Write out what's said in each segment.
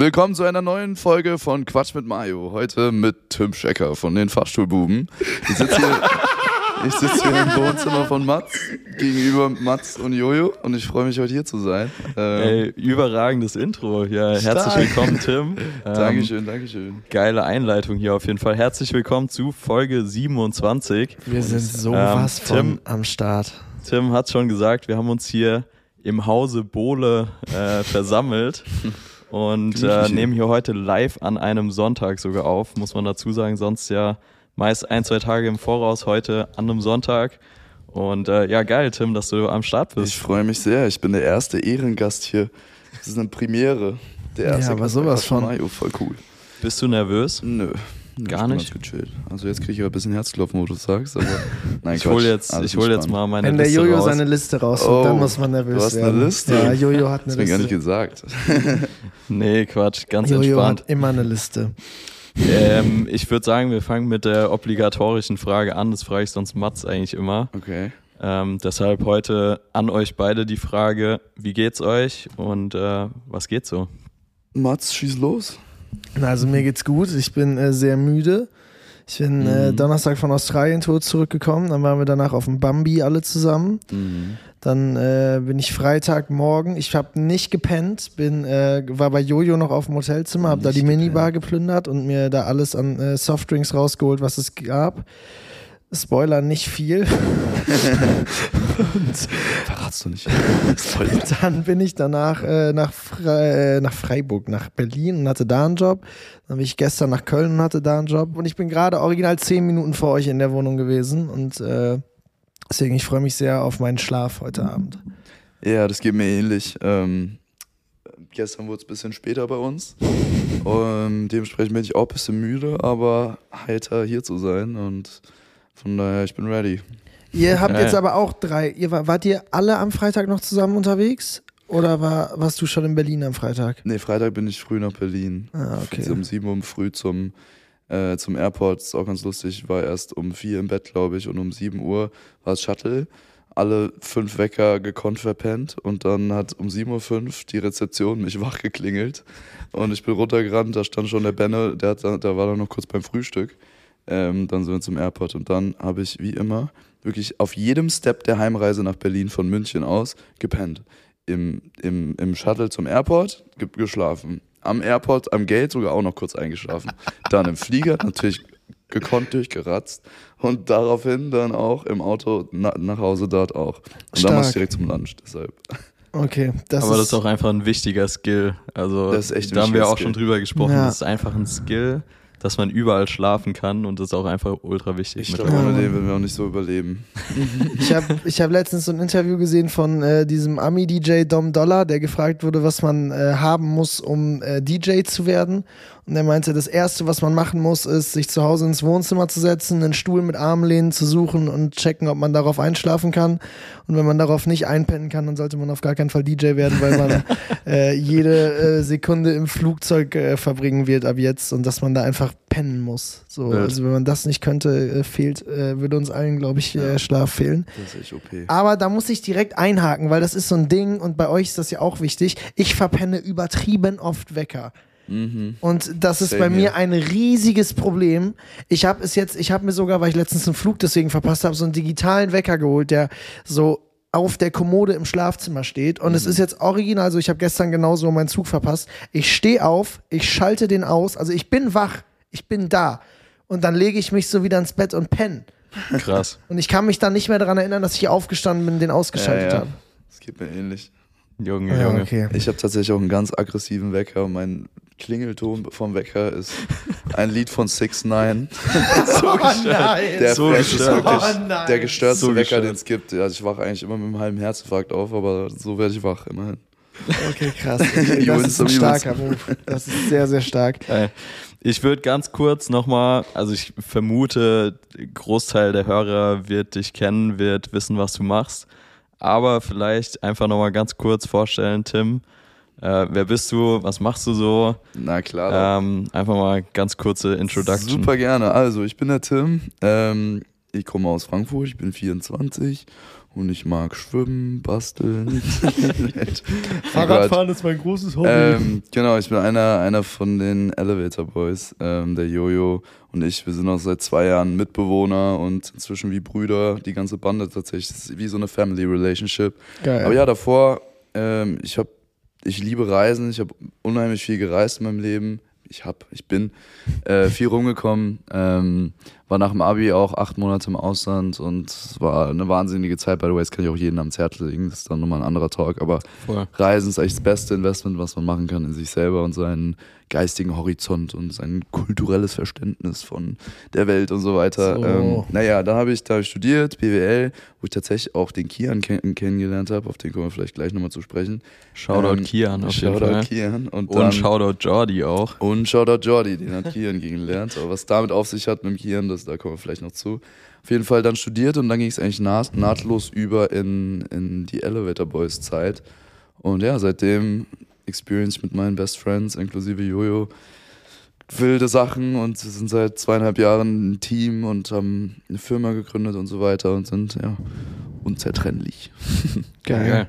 Willkommen zu einer neuen Folge von Quatsch mit Mario. Heute mit Tim Schecker von den Fahrstuhlbuben. Ich sitze hier, ich sitz hier im Wohnzimmer von Mats, gegenüber Mats und Jojo und ich freue mich heute hier zu sein. Ähm, Ey, überragendes Intro. Ja, herzlich willkommen, Tim. Ähm, Dankeschön, Dankeschön. Geile Einleitung hier auf jeden Fall. Herzlich willkommen zu Folge 27. Wir sind sowas ähm, von Tim, am Start. Tim hat schon gesagt, wir haben uns hier im Hause Bohle äh, versammelt. und äh, nehmen hier heute live an einem Sonntag sogar auf, muss man dazu sagen. Sonst ja meist ein, zwei Tage im Voraus, heute an einem Sonntag. Und äh, ja, geil, Tim, dass du am Start bist. Ich freue mich sehr. Ich bin der erste Ehrengast hier. Das ist eine Premiere. Der erste ja, aber sowas von. Mayo, voll cool. Bist du nervös? Nö. Gar nicht. gechillt. Also jetzt kriege ich aber ein bisschen Herzklopfen, wo du sagst, aber nein, ich hole jetzt, ich hol jetzt mal meine Wenn Liste Wenn der Jojo seine Liste raus, oh, dann muss man nervös du hast werden. eine Liste? Ja, Jojo hat eine das Liste. Das gar nicht gesagt. nee, Quatsch, ganz Jojo entspannt. hat immer eine Liste. Ähm, ich würde sagen, wir fangen mit der obligatorischen Frage an. Das frage ich sonst Mats eigentlich immer. Okay. Ähm, deshalb heute an euch beide die Frage, wie geht's euch und äh, was geht so? Mats, schieß los. Also mir geht's gut. Ich bin äh, sehr müde. Ich bin äh, mhm. äh, Donnerstag von Australien tot zurückgekommen. Dann waren wir danach auf dem Bambi alle zusammen. Mhm. Dann äh, bin ich Freitagmorgen. Ich habe nicht gepennt. Bin äh, war bei Jojo noch auf dem Hotelzimmer, habe da die Minibar geplündert und mir da alles an äh, Softdrinks rausgeholt, was es gab. Spoiler nicht viel. Verratst du nicht. dann bin ich danach äh, nach, Fre äh, nach Freiburg, nach Berlin und hatte da einen Job. Dann bin ich gestern nach Köln und hatte da einen Job. Und ich bin gerade original zehn Minuten vor euch in der Wohnung gewesen. Und äh, deswegen, ich freue mich sehr auf meinen Schlaf heute Abend. Ja, das geht mir ähnlich. Ähm, gestern wurde es ein bisschen später bei uns. Und dementsprechend bin ich auch ein bisschen müde, aber heiter hier zu sein und von daher, ich bin ready. Ihr habt jetzt aber auch drei. Ihr war, wart ihr alle am Freitag noch zusammen unterwegs? Oder war, warst du schon in Berlin am Freitag? Nee, Freitag bin ich früh nach Berlin. Ah, okay. Um 7 Uhr früh zum, äh, zum Airport. Ist auch ganz lustig. Ich war erst um 4 im Bett, glaube ich, und um 7 Uhr war es Shuttle. Alle fünf Wecker gekonnt verpennt und dann hat um 7.05 Uhr die Rezeption mich wach geklingelt und ich bin runtergerannt, da stand schon der Benne, der, hat, der war dann noch kurz beim Frühstück ähm, dann sind wir zum Airport und dann habe ich wie immer wirklich auf jedem Step der Heimreise nach Berlin von München aus gepennt. Im, im, im Shuttle zum Airport geschlafen. Am Airport, am Gate sogar auch noch kurz eingeschlafen. Dann im Flieger natürlich gekonnt durchgeratzt und daraufhin dann auch im Auto na, nach Hause dort auch. Und Stark. dann machst du direkt zum Lunch, deshalb. Okay, das Aber ist das ist auch einfach ein wichtiger Skill. Also, das ist echt da haben wir auch Skill. schon drüber gesprochen. Ja. Das ist einfach ein Skill dass man überall schlafen kann und das ist auch einfach ultra wichtig. Ich glaube, ohne den würden wir auch nicht so überleben. ich habe ich hab letztens so ein Interview gesehen von äh, diesem Ami-DJ Dom Dollar, der gefragt wurde, was man äh, haben muss, um äh, DJ zu werden. Und er meinte, das Erste, was man machen muss, ist, sich zu Hause ins Wohnzimmer zu setzen, einen Stuhl mit Armlehnen zu suchen und checken, ob man darauf einschlafen kann. Und wenn man darauf nicht einpennen kann, dann sollte man auf gar keinen Fall DJ werden, weil man äh, jede äh, Sekunde im Flugzeug äh, verbringen wird ab jetzt und dass man da einfach pennen muss. So, also wenn man das nicht könnte, äh, fehlt, äh, würde uns allen, glaube ich, ja. Schlaf fehlen. Das ist echt okay. Aber da muss ich direkt einhaken, weil das ist so ein Ding und bei euch ist das ja auch wichtig. Ich verpenne übertrieben oft Wecker. Mhm. Und das ist Same bei mir hier. ein riesiges Problem. Ich habe es jetzt, ich habe mir sogar, weil ich letztens einen Flug deswegen verpasst habe, so einen digitalen Wecker geholt, der so auf der Kommode im Schlafzimmer steht. Und mhm. es ist jetzt original, also ich habe gestern genauso meinen Zug verpasst. Ich stehe auf, ich schalte den aus, also ich bin wach, ich bin da. Und dann lege ich mich so wieder ins Bett und penne. Krass. Und ich kann mich dann nicht mehr daran erinnern, dass ich aufgestanden bin und den ausgeschaltet ja, ja. habe. Das geht mir ähnlich. Junge, Junge. okay. Ich habe tatsächlich auch einen ganz aggressiven Wecker. Mein Klingelton vom Wecker ist ein Lied von Six Nine. so oh nein. Der so ist wirklich oh der gestörteste so Wecker, den es gibt. Also ich wache eigentlich immer mit einem halben Herzinfarkt auf, aber so werde ich wach, immerhin. Okay, krass. Das ist ein starker Move. Das ist sehr, sehr stark. Ich würde ganz kurz nochmal, also ich vermute, Großteil der Hörer wird dich kennen, wird wissen, was du machst. Aber vielleicht einfach nochmal ganz kurz vorstellen, Tim. Äh, wer bist du? Was machst du so? Na klar. Ähm, einfach mal ganz kurze Introduction. Super gerne. Also, ich bin der Tim. Ähm, ich komme aus Frankfurt, ich bin 24 und ich mag schwimmen, basteln. Fahrradfahren ist mein großes Hobby. Ähm, genau, ich bin einer, einer von den Elevator Boys, ähm, der Jojo und ich. Wir sind auch seit zwei Jahren Mitbewohner und inzwischen wie Brüder, die ganze Bande tatsächlich. Das ist wie so eine Family Relationship. Geil. Aber ja, davor, ähm, ich habe, ich liebe Reisen, ich habe unheimlich viel gereist in meinem Leben. Ich hab, ich bin äh, viel rumgekommen, ähm, war nach dem Abi auch acht Monate im Ausland und es war eine wahnsinnige Zeit. By the way, das kann ich auch jedem am Herz legen, das ist dann nochmal ein anderer Talk, aber Voll. Reisen ist eigentlich das beste Investment, was man machen kann in sich selber und seinen geistigen Horizont und sein kulturelles Verständnis von der Welt und so weiter. So. Ähm, naja, da habe ich, da hab ich studiert, BWL, wo ich tatsächlich auch den Kian kenn kennengelernt habe, auf den kommen wir vielleicht gleich nochmal zu sprechen. Shoutout Ähm, Kian auf jeden Shoutout Fall. Kian und, dann, Und Shoutout Jordi auch. und Shoutout Jordi, den hat Kian kennengelernt. Aber was damit auf sich hat mit dem Kian, das, da kommen wir vielleicht noch zu. Auf jeden Fall dann studiert und dann ging es eigentlich naht, nahtlos über in, in die Elevator Boys Zeit. Und ja, seitdem experience ich mit meinen Best Friends, inklusive Jojo, wilde Sachen und sind seit zweieinhalb Jahren ein Team und haben eine Firma gegründet und so weiter und sind ja unzertrennlich. Geil.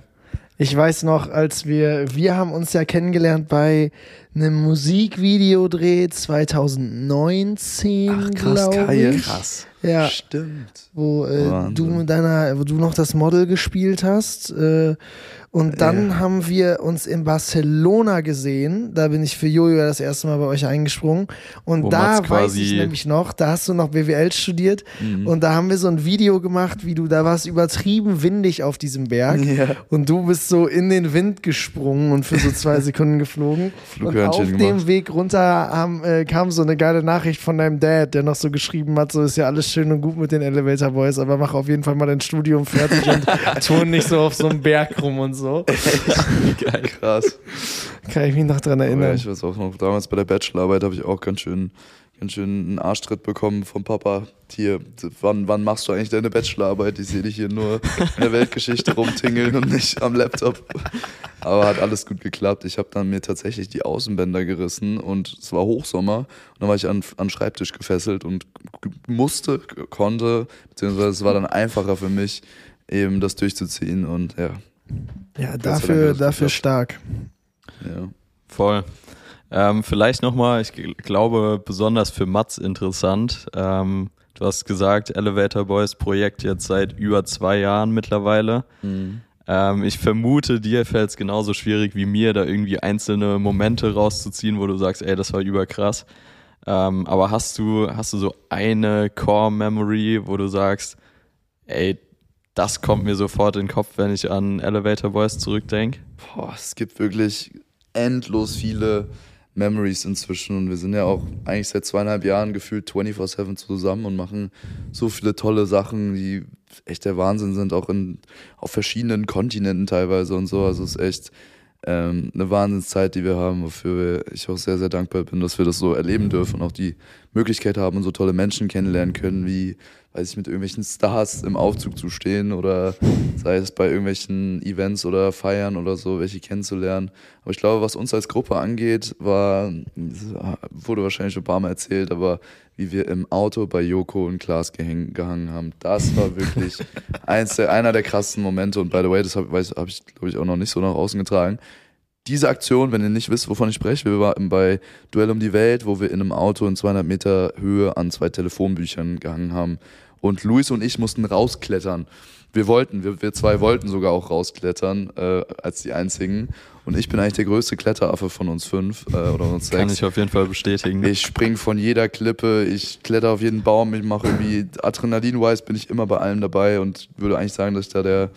Ich weiß noch, als wir, wir haben uns ja kennengelernt bei einem Musikvideodreh 2019, glaube ich. Krass. Ja, Stimmt. wo äh, du mit deiner, wo du noch das Model gespielt hast. Äh, und dann Ja. haben wir uns in Barcelona gesehen. Da bin ich für Jojo das erste Mal bei euch eingesprungen. Und Wo da weiß ich nämlich noch, da hast du noch BWL studiert. Mhm. Und da haben wir so ein Video gemacht, wie du, da warst übertrieben windig auf diesem Berg. Ja. Und du bist so in den Wind gesprungen und für so zwei Sekunden geflogen. und auf gemacht. dem Weg runter haben, äh, kam so eine geile Nachricht von deinem Dad, der noch so geschrieben hat, so ist ja alles schön und gut mit den Elevator Boys, aber mach auf jeden Fall mal dein Studium fertig und turn nicht so auf so einem Berg rum und so. Geil. Krass. Kann ich mich noch dran Aber ja, erinnern. ich weiß auch noch, damals bei der Bachelorarbeit habe ich auch ganz schön, ganz schön einen Arschtritt bekommen vom Papa. Hier, wann, wann machst du eigentlich deine Bachelorarbeit? Ich sehe dich hier nur in der Weltgeschichte rumtingeln und nicht am Laptop. Aber hat alles gut geklappt. Ich habe dann mir tatsächlich die Außenbänder gerissen und es war Hochsommer. Und dann war ich an, an den Schreibtisch gefesselt und musste, konnte, beziehungsweise es war dann einfacher für mich, eben das durchzuziehen. Und ja, Ja, dafür, dafür stark. ja. Voll. Ähm, vielleicht nochmal, ich gl- glaube, besonders für Mats interessant. Ähm, du hast gesagt, Elevator Boys Projekt jetzt seit über zwei Jahren mittlerweile. Ähm, ich vermute, dir fällt es genauso schwierig wie mir, da irgendwie einzelne Momente rauszuziehen, wo du sagst, ey, das war überkrass. Ähm, aber hast du, hast du so eine Core-Memory, wo du sagst, ey, das kommt mir sofort in den Kopf, wenn ich an Elevator Boys zurückdenke? Boah, es gibt wirklich endlos viele Memories inzwischen und wir sind ja auch eigentlich seit zweieinhalb Jahren gefühlt 24-7 zusammen und machen so viele tolle Sachen, die echt der Wahnsinn sind, auch in, auf verschiedenen Kontinenten teilweise und so. Also es ist echt ähm, eine Wahnsinnszeit, die wir haben, wofür ich auch sehr, sehr dankbar bin, dass wir das so erleben dürfen und auch die Möglichkeit haben und so tolle Menschen kennenlernen können, wie, weiß ich, mit irgendwelchen Stars im Aufzug zu stehen oder sei es bei irgendwelchen Events oder Feiern oder so, welche kennenzulernen. Aber ich glaube, was uns als Gruppe angeht, war, wurde wahrscheinlich schon ein paar Mal erzählt, aber wie wir im Auto bei Joko und Klaas gehäng, gehangen haben, das war wirklich eins der, einer der krassesten Momente. Und by the way, das habe hab ich, glaube ich, auch noch nicht so nach außen getragen. Diese Aktion, wenn ihr nicht wisst, wovon ich spreche, wir waren bei Duell um die Welt, wo wir in einem Auto in 200 Meter Höhe an zwei Telefonbüchern gehangen haben. Und Luis und ich mussten rausklettern. Wir wollten, wir, wir zwei wollten sogar auch rausklettern, äh, als die einzigen. Und ich bin eigentlich der größte Kletteraffe von uns fünf äh, oder uns Kann sechs. ich auf jeden Fall bestätigen. Ich spring von jeder Klippe, ich kletter auf jeden Baum, ich mache irgendwie Adrenalin-wise bin ich immer bei allem dabei und würde eigentlich sagen, dass ich da der,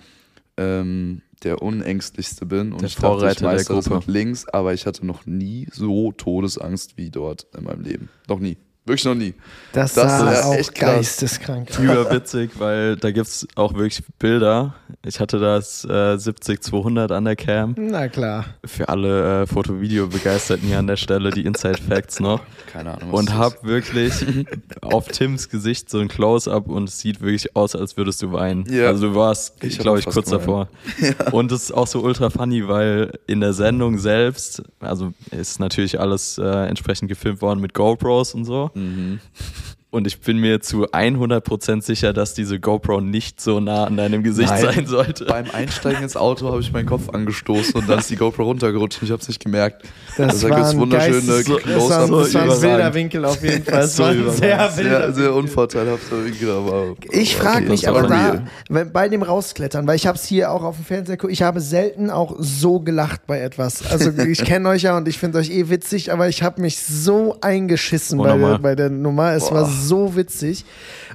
ähm, der unängstlichste bin. Und Der ich dachte, ich Vorreiter der Gruppe. links, aber ich hatte noch nie so Todesangst wie dort in meinem Leben. Noch nie. Wirklich noch nie. Das, Das sah ist auch echt geisteskrank. Überwitzig, weil da gibt's auch wirklich Bilder. Ich hatte das äh, 70-200 an der Cam. Na klar. Für alle äh, Foto-Video-Begeisterten hier an der Stelle die Inside Facts noch. Keine Ahnung. was Und hab wirklich auf Tims Gesicht so ein Close-up und es sieht wirklich aus, als würdest du weinen. Ja. Also du warst, Ich glaube ich, kurz davor. Und es ist auch so ultra funny, weil in der Sendung selbst, also ist natürlich alles äh, entsprechend gefilmt worden mit GoPros und so. Mhm. Und ich bin mir zu 100% sicher, dass diese GoPro nicht so nah an deinem Gesicht Nein. sein sollte. Beim Einsteigen ins Auto habe ich meinen Kopf angestoßen und dann ist die GoPro runtergerutscht und ich habe es nicht gemerkt. Das, da war gibt's ein wunderschöne Geistes- das war, das war ein wilder Winkel auf jeden Fall. Das So war ein sehr wilder Sehr, sehr unvorteilhafter Winkel, aber. Ich frage okay, mich das aber war da, wenn, bei dem Rausklettern, weil ich habe es hier auch auf dem Fernseher geguckt, ich habe selten auch so gelacht bei etwas. Also ich kenne euch ja und ich finde euch eh witzig, aber ich habe mich so eingeschissen bei der, bei der Nummer. Es war Boah. So witzig.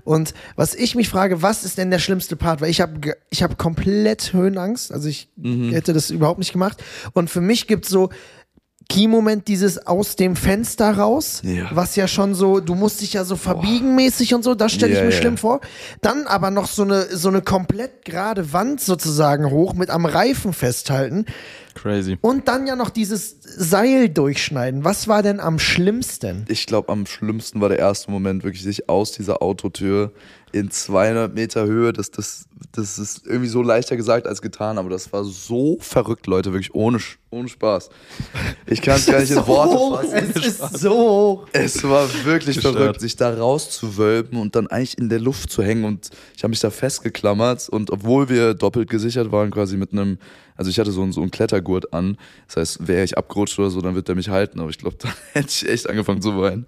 Und was ich mich frage, was ist denn der schlimmste Part? Weil ich habe ich hab komplett Höhenangst. Also ich Mhm. hätte das überhaupt nicht gemacht. Und für mich gibt es so Key-Moment dieses aus dem Fenster raus, Ja. was ja schon so, du musst dich ja so verbiegen mäßig und so, das stelle ich Ja, mir ja. schlimm vor. Dann aber noch so eine, so eine komplett gerade Wand sozusagen hoch mit am Reifen festhalten Crazy. und dann ja noch dieses Seil durchschneiden. Was war denn am schlimmsten? Ich glaube, am schlimmsten war der erste Moment, wirklich sich aus dieser Autotür in 200 Meter Höhe. Das, das, das ist irgendwie so leichter gesagt als getan, aber das war so verrückt, Leute, wirklich ohne, ohne Spaß. Ich kann es gar nicht in Worte fassen. es ist so hoch. Es war wirklich Gestört. verrückt, sich da rauszuwölben und dann eigentlich in der Luft zu hängen. Und ich habe mich da festgeklammert. Und obwohl wir doppelt gesichert waren, quasi mit einem, also ich hatte so einen, so einen Klettergurt an. Das heißt, wäre ich abgerutscht oder so, dann wird der mich halten. Aber ich glaube, dann hätte ich echt angefangen zu weinen.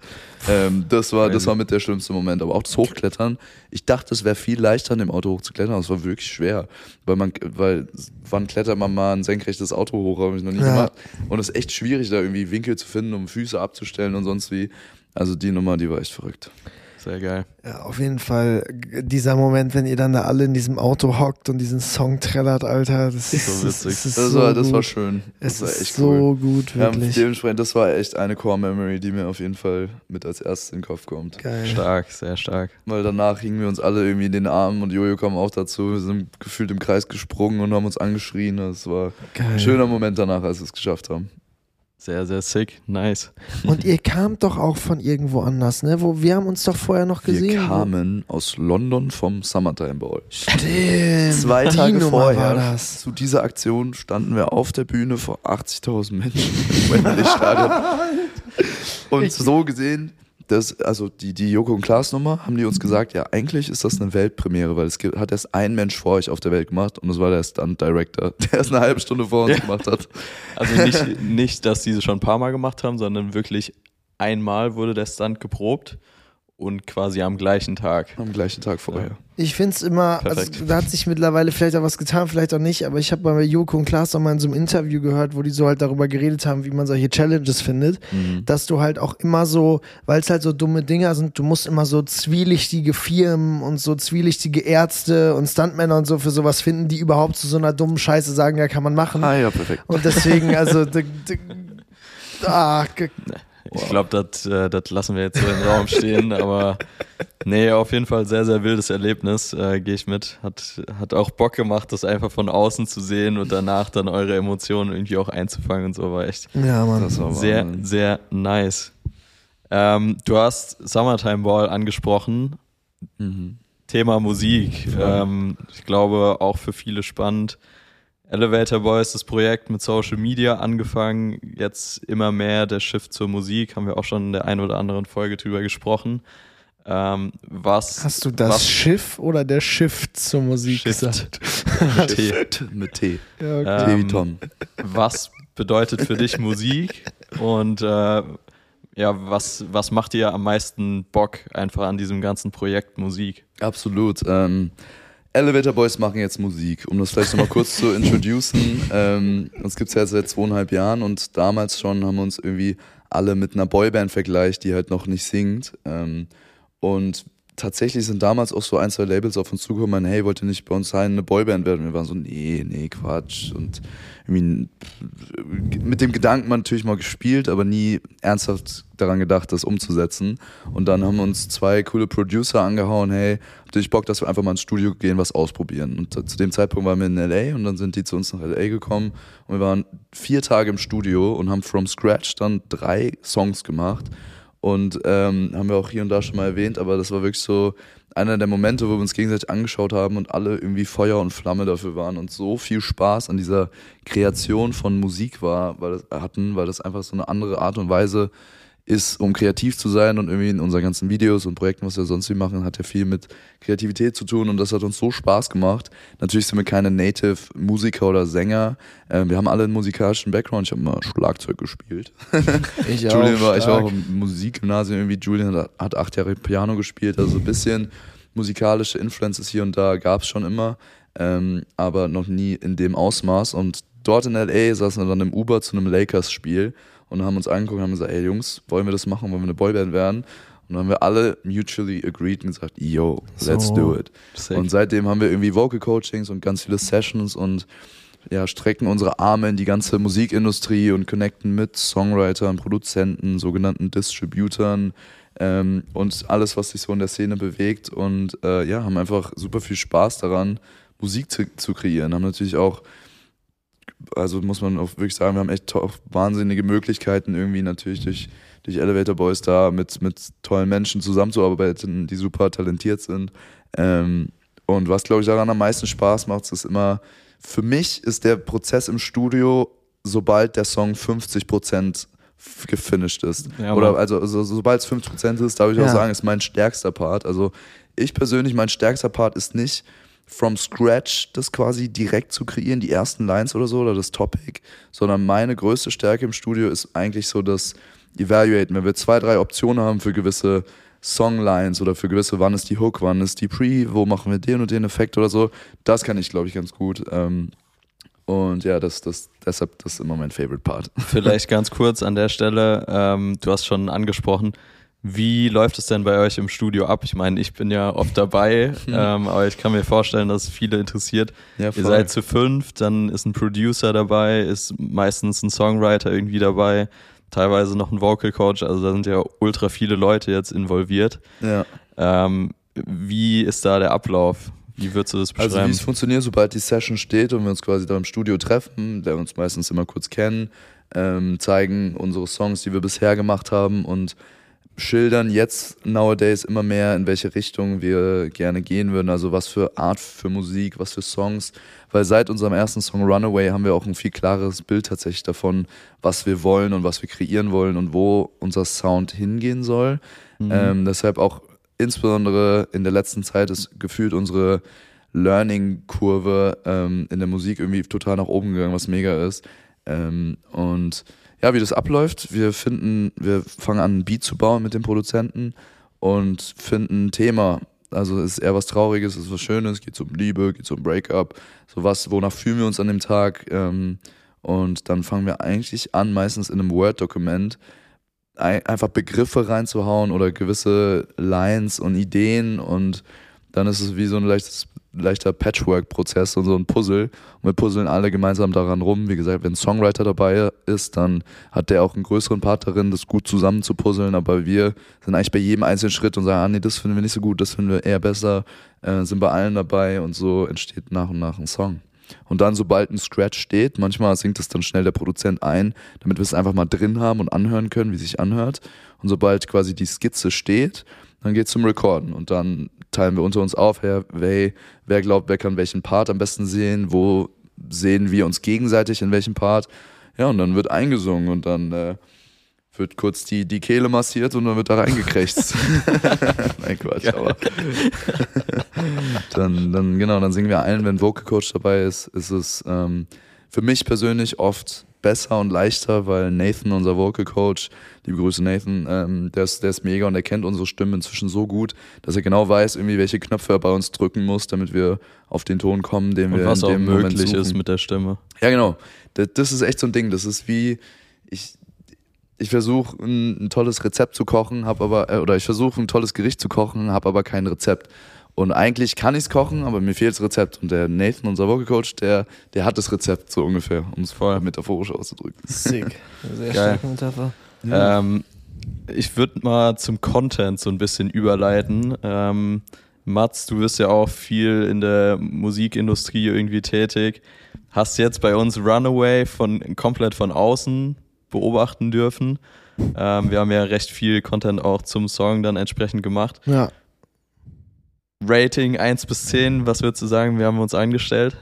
Ähm, das, war, das war mit der schlimmste Moment. Aber auch das Hochklettern. Ich dachte, es wäre viel leichter, an dem Auto hochzuklettern. Aber es war wirklich schwer. Weil man, weil, wann klettert man mal ein senkrechtes Auto hoch? Habe ich noch nie Ja. gemacht. Und es ist echt schwierig, da irgendwie Winkel zu finden, um Füße abzustellen und sonst wie. Also die Nummer, die war echt verrückt. Sehr geil. Ja, auf jeden Fall dieser Moment, wenn ihr dann da alle in diesem Auto hockt und diesen Song trällert, Alter, das ist So witzig. Das, ist Das, so war, das war schön. Das Es war ist echt so cool. gut, Ja, wirklich. dementsprechend, das war echt eine Core-Memory, die mir auf jeden Fall mit als erstes in den Kopf kommt. Geil. Stark, sehr stark. Weil danach hingen wir uns alle irgendwie in den Armen und Jojo kam auch dazu. Wir sind gefühlt im Kreis gesprungen und haben uns angeschrien. Das war Geil. ein schöner Moment danach, als wir es geschafft haben. Sehr, sehr sick. Nice. Und ihr kamt doch auch von irgendwo anders, ne? Wo, wir haben uns doch vorher noch gesehen. Wir kamen aus London vom Summertime Ball. Stimmt. Zwei die Tage Nummer vorher zu dieser Aktion standen wir auf der Bühne vor 80.000 Menschen im Wembley Stadion. Und so gesehen, das, also die, die Joko und Klaas Nummer, haben die uns gesagt, ja, eigentlich ist das eine Weltpremiere, weil es gibt, hat erst ein Mensch vor euch auf der Welt gemacht und das war der Stunt Director, der es eine halbe Stunde vor uns gemacht hat. Also nicht, nicht, dass diese schon ein paar Mal gemacht haben, sondern wirklich einmal wurde der Stunt geprobt und quasi am gleichen Tag. Am gleichen Tag vorher. Ich finde es immer, also, da hat sich mittlerweile vielleicht auch was getan, vielleicht auch nicht, aber ich habe bei Joko und Klaas auch mal in so einem Interview gehört, wo die so halt darüber geredet haben, wie man solche Challenges findet, Mhm. dass du halt auch immer so, weil es halt so dumme Dinger sind, du musst immer so zwielichtige Firmen und so zwielichtige Ärzte und Stuntmänner und so für sowas finden, die überhaupt zu so einer dummen Scheiße sagen, ja, kann man machen. Ah ja, perfekt. Und deswegen, also, ah, Ich glaube, das äh, das lassen wir jetzt so im Raum stehen, aber nee, auf jeden Fall sehr, sehr wildes Erlebnis, äh, gehe ich mit. Hat, hat auch Bock gemacht, das einfach von außen zu sehen und danach dann eure Emotionen irgendwie auch einzufangen und so, war echt ja, Mann. Das war sehr, Wahnsinn. sehr nice. Ähm, du hast Summertime Ball angesprochen. Mhm. Thema Musik. Ähm, ich glaube, auch für viele spannend. Elevator Boys, das Projekt mit Social Media angefangen, jetzt immer mehr der Shift zur Musik, haben wir auch schon in der einen oder anderen Folge drüber gesprochen. Ähm, was Hast du das was, Schiff oder der Shift zur Musik Shift. gesagt? T. Mit T. Ja, okay. T wie Ähm, Tom. was bedeutet für dich Musik und äh, ja, was, was macht dir am meisten Bock einfach an diesem ganzen Projekt Musik? Absolut. Ähm, Elevator Boys machen jetzt Musik, um das vielleicht nochmal kurz zu introducen. Ähm, uns gibt es ja seit zweieinhalb Jahren und damals schon haben wir uns irgendwie alle mit einer Boyband vergleicht, die halt noch nicht singt. Ähm, und tatsächlich sind damals auch so ein, zwei Labels auf uns zugekommen, hey, wollt ihr nicht bei uns sein, eine Boyband werden? Wir waren so, nee, nee, Quatsch. Und mit dem Gedanken natürlich mal gespielt, aber nie ernsthaft daran gedacht, das umzusetzen. Und dann haben uns zwei coole Producer angehauen, hey, habt ihr nicht Bock, dass wir einfach mal ins Studio gehen, was ausprobieren? Und zu dem Zeitpunkt waren wir in LA und dann sind die zu uns nach LA gekommen und wir waren vier Tage im Studio und haben from scratch dann drei Songs gemacht. Und ähm, haben wir auch hier und da schon mal erwähnt, aber das war wirklich so einer der Momente, wo wir uns gegenseitig angeschaut haben und alle irgendwie Feuer und Flamme dafür waren und so viel Spaß an dieser Kreation von Musik war, weil das, hatten, weil das einfach so eine andere Art und Weise ist, um kreativ zu sein und irgendwie in unseren ganzen Videos und Projekten, was wir sonst wie machen, hat ja viel mit Kreativität zu tun und das hat uns so Spaß gemacht. Natürlich sind wir keine Native-Musiker oder Sänger. Äh, wir haben alle einen musikalischen Background. Ich habe mal Schlagzeug gespielt. Ich Julian auch. war ich stark. auch im Musikgymnasium irgendwie. Julian hat, hat acht Jahre Piano gespielt, also so ein bisschen musikalische Influences hier und da gab es schon immer, ähm, aber noch nie in dem Ausmaß. Und dort in LA saßen wir dann im Uber zu einem Lakers-Spiel und haben uns angeguckt und haben gesagt, ey Jungs, wollen wir das machen, wollen wir eine Boyband werden? Und dann haben wir alle mutually agreed und gesagt, yo, let's So. do it. Sick. Und seitdem haben wir irgendwie Vocal Coachings und ganz viele Sessions und ja, strecken unsere Arme in die ganze Musikindustrie und connecten mit Songwritern, Produzenten, sogenannten Distributern ähm, und alles, was sich so in der Szene bewegt. Und äh, ja, haben einfach super viel Spaß daran, Musik zu, zu kreieren. Haben natürlich auch, also muss man auch wirklich sagen, wir haben echt to- wahnsinnige Möglichkeiten, irgendwie natürlich durch, durch Elevator Boys da mit, mit tollen Menschen zusammenzuarbeiten, die super talentiert sind. Ähm, und was, glaube ich, daran am meisten Spaß macht, ist immer, für mich ist der Prozess im Studio, sobald der Song 50 Prozent gefinished ist. Ja, Oder also, also sobald es 50 Prozent ist, darf ich auch Ja. sagen, ist mein stärkster Part. Also ich persönlich, mein stärkster Part ist nicht from scratch das quasi direkt zu kreieren, die ersten Lines oder so oder das Topic, sondern meine größte Stärke im Studio ist eigentlich so das Evaluaten. Wenn wir zwei, drei Optionen haben für gewisse Songlines oder für gewisse, wann ist die Hook, wann ist die Pre, wo machen wir den und den Effekt oder so, das kann ich, glaube ich, ganz gut. Ähm, und ja, das, das, deshalb, das ist immer mein Favorite Part. Vielleicht ganz kurz an der Stelle, ähm, du hast schon angesprochen, wie läuft es denn bei euch im Studio ab? Ich meine, ich bin ja oft dabei, ähm, aber ich kann mir vorstellen, dass es viele interessiert. Ja, Ihr seid zu fünf, dann ist ein Producer dabei, ist meistens ein Songwriter irgendwie dabei, teilweise noch ein Vocal Coach, also da sind ja ultra viele Leute jetzt involviert. ja. Ähm, wie ist da der Ablauf? Wie würdest du das Also wie beschreiben? es funktioniert, sobald die Session steht und wir uns quasi da im Studio treffen, der uns meistens immer kurz kennen, ähm, zeigen unsere Songs, die wir bisher gemacht haben und schildern jetzt nowadays immer mehr, in welche Richtung wir gerne gehen würden, also was für Art für Musik, was für Songs, weil seit unserem ersten Song Runaway haben wir auch ein viel klareres Bild tatsächlich davon, was wir wollen und was wir kreieren wollen und wo unser Sound hingehen soll. Ähm, deshalb auch insbesondere in der letzten Zeit ist gefühlt unsere Learning-Kurve ähm, in der Musik irgendwie total nach oben gegangen, was mega ist. Ähm, und ja, wie das abläuft, wir finden, wir fangen an, ein Beat zu bauen mit dem Produzenten und finden ein Thema. Also ist eher was Trauriges, es ist was Schönes, geht um Liebe, geht um Breakup, sowas, wonach fühlen wir uns an dem Tag. Ähm, und dann fangen wir eigentlich an, meistens in einem Word-Dokument, ein- einfach Begriffe reinzuhauen oder gewisse Lines und Ideen und dann ist es wie so ein leichtes, leichter Patchwork-Prozess und so ein Puzzle. Und wir puzzeln alle gemeinsam daran rum. Wie gesagt, wenn ein Songwriter dabei ist, dann hat der auch einen größeren Part darin, das gut zusammen zu puzzeln. Aber wir sind eigentlich bei jedem einzelnen Schritt und sagen, ah nee, das finden wir nicht so gut, das finden wir eher besser, äh, sind bei allen dabei und so entsteht nach und nach ein Song. Und dann, sobald ein Scratch steht, manchmal singt es dann schnell der Produzent ein, damit wir es einfach mal drin haben und anhören können, wie es sich anhört. Und sobald quasi die Skizze steht, dann geht's zum Recorden. Und dann teilen wir unter uns auf, wer, wer, wer glaubt, wer kann welchen Part am besten sehen, wo sehen wir uns gegenseitig in welchem Part. Ja, und dann wird eingesungen und dann äh, wird kurz die, die Kehle massiert und dann wird da reingekrächzt. Nein, Quatsch, aber. dann, dann, genau, dann singen wir ein, wenn Vocal Coach dabei ist, ist es ähm, für mich persönlich oft besser und leichter, weil Nathan, unser Vocal Coach, liebe Grüße Nathan, ähm, der, ist, der ist mega und der kennt unsere Stimmen inzwischen so gut, dass er genau weiß, irgendwie welche Knöpfe er bei uns drücken muss, damit wir auf den Ton kommen, den Und wir was in auch dem Moment möglich suchen. ist mit der Stimme. Ja, genau. Das, das ist echt so ein Ding. Das ist wie, ich, ich versuche ein, ein tolles Rezept zu kochen, habe aber, äh, oder ich versuche ein tolles Gericht zu kochen, habe aber kein Rezept. Und eigentlich kann ich es kochen, aber mir fehlt das Rezept. Und der Nathan, unser Vocal Coach, der, der hat das Rezept so ungefähr, um es voll metaphorisch auszudrücken. Sick. Sehr Geil. starke Metapher. Ähm, ich würde mal zum Content so ein bisschen überleiten. Ähm, Mats, du bist ja auch viel in der Musikindustrie irgendwie tätig. Hast jetzt bei uns Runaway von komplett von außen beobachten dürfen. Ähm, wir haben ja recht viel Content auch zum Song dann entsprechend gemacht. Ja. Rating 1 bis 10, was würdest du sagen? Wir haben uns eingestellt.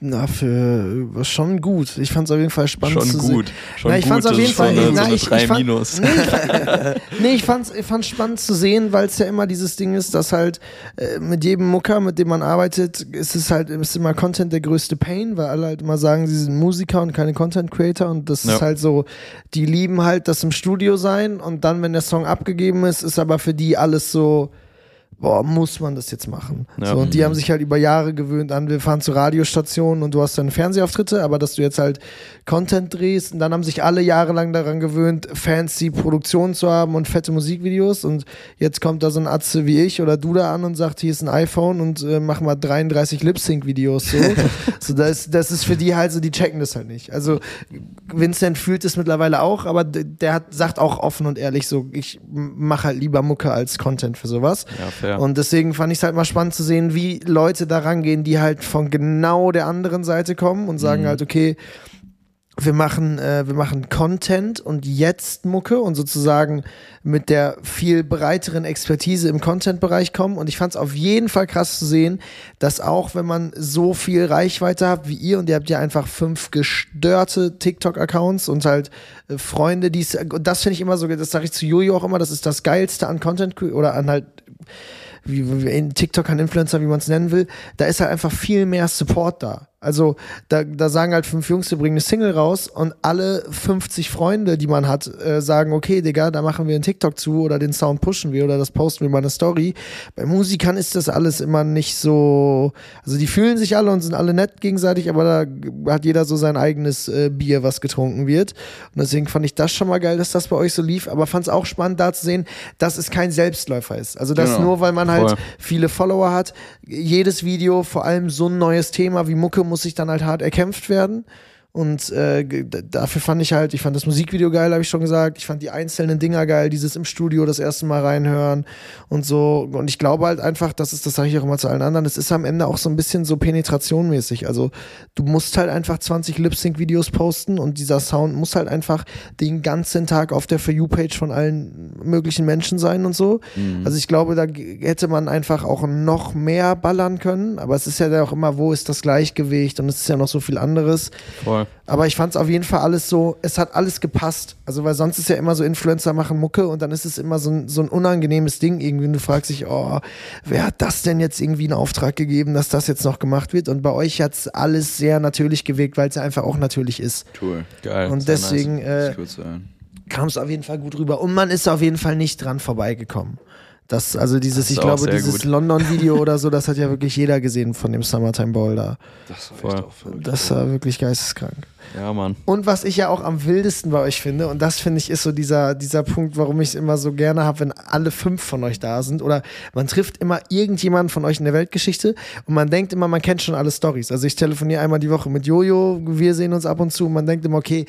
Na, für schon gut. Ich fand es auf jeden Fall spannend schon zu gut. sehen. Schon Na, ich gut, fand's auf jeden Fall- so eine, na, so eine ich- 3 ich fand- Minus. Nee, nee ich fand's, ich fand's spannend zu sehen, weil es ja immer dieses Ding ist, dass halt äh, mit jedem Mucker, mit dem man arbeitet, ist es halt ist immer Content der größte Pain, weil alle halt immer sagen, sie sind Musiker und keine Content Creator und das Ja. ist halt so, die lieben halt das im Studio sein und dann, wenn der Song abgegeben ist, ist aber für die alles so boah, muss man das jetzt machen? Ja. So, und die haben sich halt über Jahre gewöhnt an, wir fahren zu Radiostationen und du hast dann Fernsehauftritte, aber dass du jetzt halt Content drehst und dann haben sich alle jahrelang daran gewöhnt, fancy Produktionen zu haben und fette Musikvideos und jetzt kommt da so ein Atze wie ich oder du da an und sagt, hier ist ein iPhone und äh, mach mal 33 Lip-Sync-Videos so. so das, das ist für die halt so, die checken das halt nicht. Also Vincent fühlt es mittlerweile auch, aber der hat, sagt auch offen und ehrlich so, ich mache halt lieber Mucke als Content für sowas. Ja, fair. Und deswegen fand ich es halt mal spannend zu sehen, wie Leute da rangehen, die halt von genau der anderen Seite kommen und sagen halt, okay, wir machen, äh, wir machen Content und jetzt Mucke und sozusagen mit der viel breiteren Expertise im Content-Bereich kommen. Und ich fand es auf jeden Fall krass zu sehen, dass auch wenn man so viel Reichweite hat wie ihr und ihr habt ja einfach fünf gestörte TikTok-Accounts und halt äh, Freunde, die es, und das finde ich immer so, das sage ich zu Jojo auch immer, das ist das Geilste an Content oder an halt wie, wie TikTok an Influencer, wie man es nennen will, da ist halt einfach viel mehr Support da. Also da, da sagen halt fünf Jungs, wir bringen eine Single raus und alle 50 Freunde, die man hat, äh, sagen, okay, Digga, da machen wir einen TikTok zu oder den Sound pushen wir oder das posten wir mal eine Story. Bei Musikern ist das alles immer nicht so, also die fühlen sich alle und sind alle nett gegenseitig, aber da hat jeder so sein eigenes äh, Bier, was getrunken wird. Und deswegen fand ich das schon mal geil, dass das bei euch so lief, aber fand es auch spannend da zu sehen, dass es kein Selbstläufer ist. Also dass Genau. nur weil man halt Voll. viele Follower hat, jedes Video, vor allem so ein neues Thema wie Mucke, muss sich dann halt hart erkämpft werden. Und äh, dafür fand ich halt, ich fand das Musikvideo geil, habe ich schon gesagt. Ich fand die einzelnen Dinger geil, dieses im Studio das erste Mal reinhören und so. Und ich glaube halt einfach, das ist, das sage ich auch immer zu allen anderen, es ist am Ende auch so ein bisschen so penetrationmäßig. Also du musst halt einfach 20 Lip-Sync-Videos posten und dieser Sound muss halt einfach den ganzen Tag auf der For You-Page von allen möglichen Menschen sein und so. Also ich glaube, da hätte man einfach auch noch mehr ballern können. Aber es ist ja auch immer, wo ist das Gleichgewicht und es ist ja noch so viel anderes. Voll. Aber ich fand es auf jeden Fall alles so, es hat alles gepasst. Also, weil sonst ist ja immer so, Influencer machen Mucke und dann ist es immer so ein, so ein unangenehmes Ding irgendwie. Und du fragst dich, oh, wer hat das denn jetzt irgendwie in Auftrag gegeben, dass das jetzt noch gemacht wird? Und bei euch hat es alles sehr natürlich gewirkt, weil es ja einfach auch natürlich ist. Cool. Geil. Und deswegen äh, kurz sein. kam es auf jeden Fall gut rüber. Und man ist auf jeden Fall nicht dran vorbeigekommen. Das, also dieses, Das ich glaube, dieses. London-Video oder so, das hat ja wirklich jeder gesehen von dem Summertime Ball da. Das war echt auch. Das war wirklich geisteskrank. Ja, Mann. Und was ich ja auch am wildesten bei euch finde, und das finde ich ist so dieser, dieser Punkt, warum ich es immer so gerne habe, wenn alle fünf von euch da sind. Oder man trifft immer irgendjemanden von euch in der Weltgeschichte und man denkt immer, man kennt schon alle Stories. Also ich telefoniere einmal die Woche mit Jojo, wir sehen uns ab und zu und man denkt immer, okay,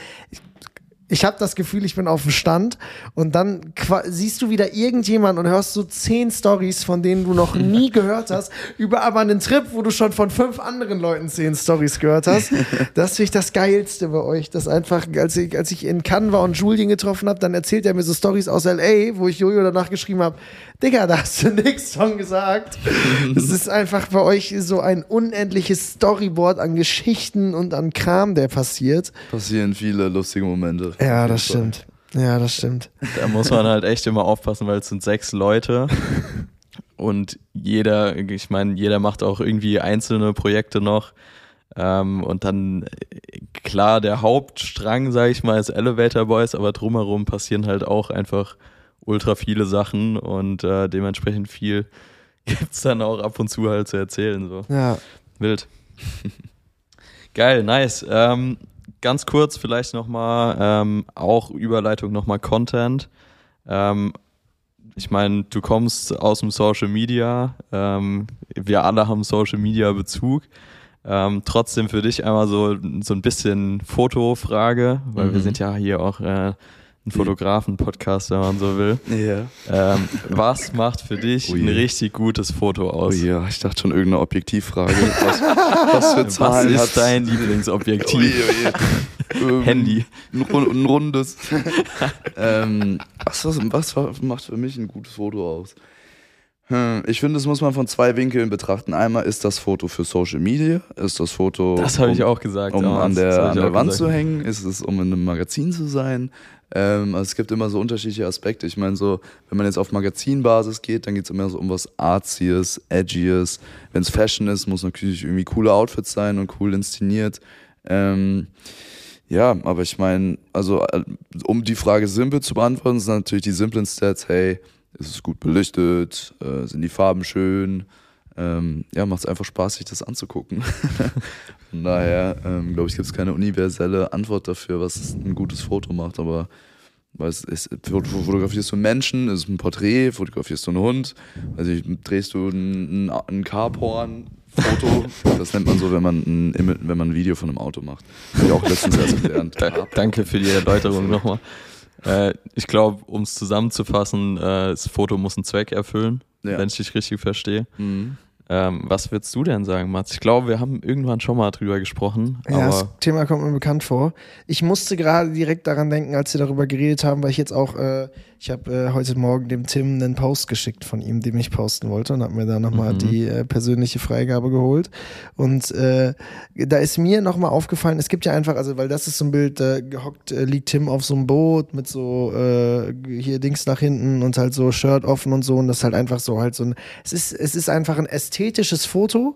ich, habe das Gefühl, ich bin auf dem Stand und dann siehst du wieder irgendjemanden und hörst so zehn Stories, von denen du noch nie gehört hast, über aber einen Trip, wo du schon von fünf anderen Leuten zehn Stories gehört hast. Das finde ich das Geilste bei euch. Das einfach, als ich, als ich in Cannes war und Julien getroffen habe, dann erzählt er mir so Stories aus L.A., wo ich Jojo danach geschrieben habe, Digga, da hast du nichts von gesagt. Es ist einfach bei euch so ein unendliches Storyboard an Geschichten und an Kram, der passiert. Passieren viele lustige Momente. Ja, das stimmt. Ja, das stimmt. Da muss man halt echt immer aufpassen, weil es sind sechs Leute. Und jeder, ich meine, jeder macht auch irgendwie einzelne Projekte noch. Ähm, und dann, klar, der Hauptstrang, sage ich mal, ist Elevator Boys, aber drumherum passieren halt auch einfach ultra viele Sachen und äh, dementsprechend viel gibt's dann auch ab und zu halt zu erzählen. So. Ja. Wild. Geil, nice. Ähm, ganz kurz vielleicht nochmal, ähm, auch Überleitung nochmal Content. Ähm, ich meine, du kommst aus dem Social Media. Ähm, wir alle haben Social Media Bezug. Ähm, trotzdem für dich einmal so, so ein bisschen Fotofrage, weil wir Mhm. sind ja hier auch äh, ein Fotografen-Podcast, wenn man so will. Ja. Ähm, was macht für dich Ui. ein richtig gutes Foto Oh aus? ja, ich dachte schon irgendeine Objektivfrage. Was, was für Was Zahlen ist hat dein Lieblingsobjektiv? Ui, ui. Ähm, Handy. Ein, ein rundes. ähm, was, was, was macht für mich ein gutes Foto aus? Hm, ich finde, das muss man von zwei Winkeln betrachten. Einmal ist das Foto für Social Media, ist das Foto. Das habe um, ich auch gesagt. Um an der, an der Wand gesagt. zu hängen, ist es, um in einem Magazin zu sein. Ähm, also es gibt immer so unterschiedliche Aspekte. Ich meine, so, wenn man jetzt auf Magazinbasis geht, dann geht es immer so um was Artsies, Edgies. Wenn es Fashion ist, muss natürlich irgendwie coole Outfits sein und cool inszeniert. Ähm, ja, aber ich meine, also äh, um die Frage simpel zu beantworten, sind natürlich die simplen Stats, hey, ist es gut belichtet, äh, sind die Farben schön, ähm, ja, macht es einfach Spaß, sich das anzugucken. Von daher, ähm, glaube ich, gibt es keine universelle Antwort dafür, was ein gutes Foto macht, aber was ist, fotografierst du einen Menschen, ist es ein Porträt, fotografierst du einen Hund, also drehst du ein, ein Carporn, Foto, das nennt man so, wenn man ein, wenn man ein Video von einem Auto macht. Habe ich auch letztens erst gelernt. Danke für die Erläuterung nochmal. Äh, ich glaube, um es zusammenzufassen, äh, das Foto muss einen Zweck erfüllen, ja. wenn ich dich richtig verstehe. Mhm. Ähm, was würdest du denn sagen, Mats? Ich glaube, wir haben irgendwann schon mal drüber gesprochen. Ja, das Thema kommt mir bekannt vor. Ich musste gerade direkt daran denken, als wir darüber geredet haben, weil ich jetzt auch äh, ich habe äh, heute Morgen dem Tim einen Post geschickt von ihm, den ich posten wollte und habe mir da nochmal mhm. die äh, persönliche Freigabe geholt. Und äh, da ist mir nochmal aufgefallen, es gibt ja einfach, also weil das ist so ein Bild, da gehockt äh, liegt Tim auf so einem Boot mit so äh, hier Dings nach hinten und halt so Shirt offen und so und das ist halt einfach so halt so ein, es ist, es ist einfach ein ästhetisches Foto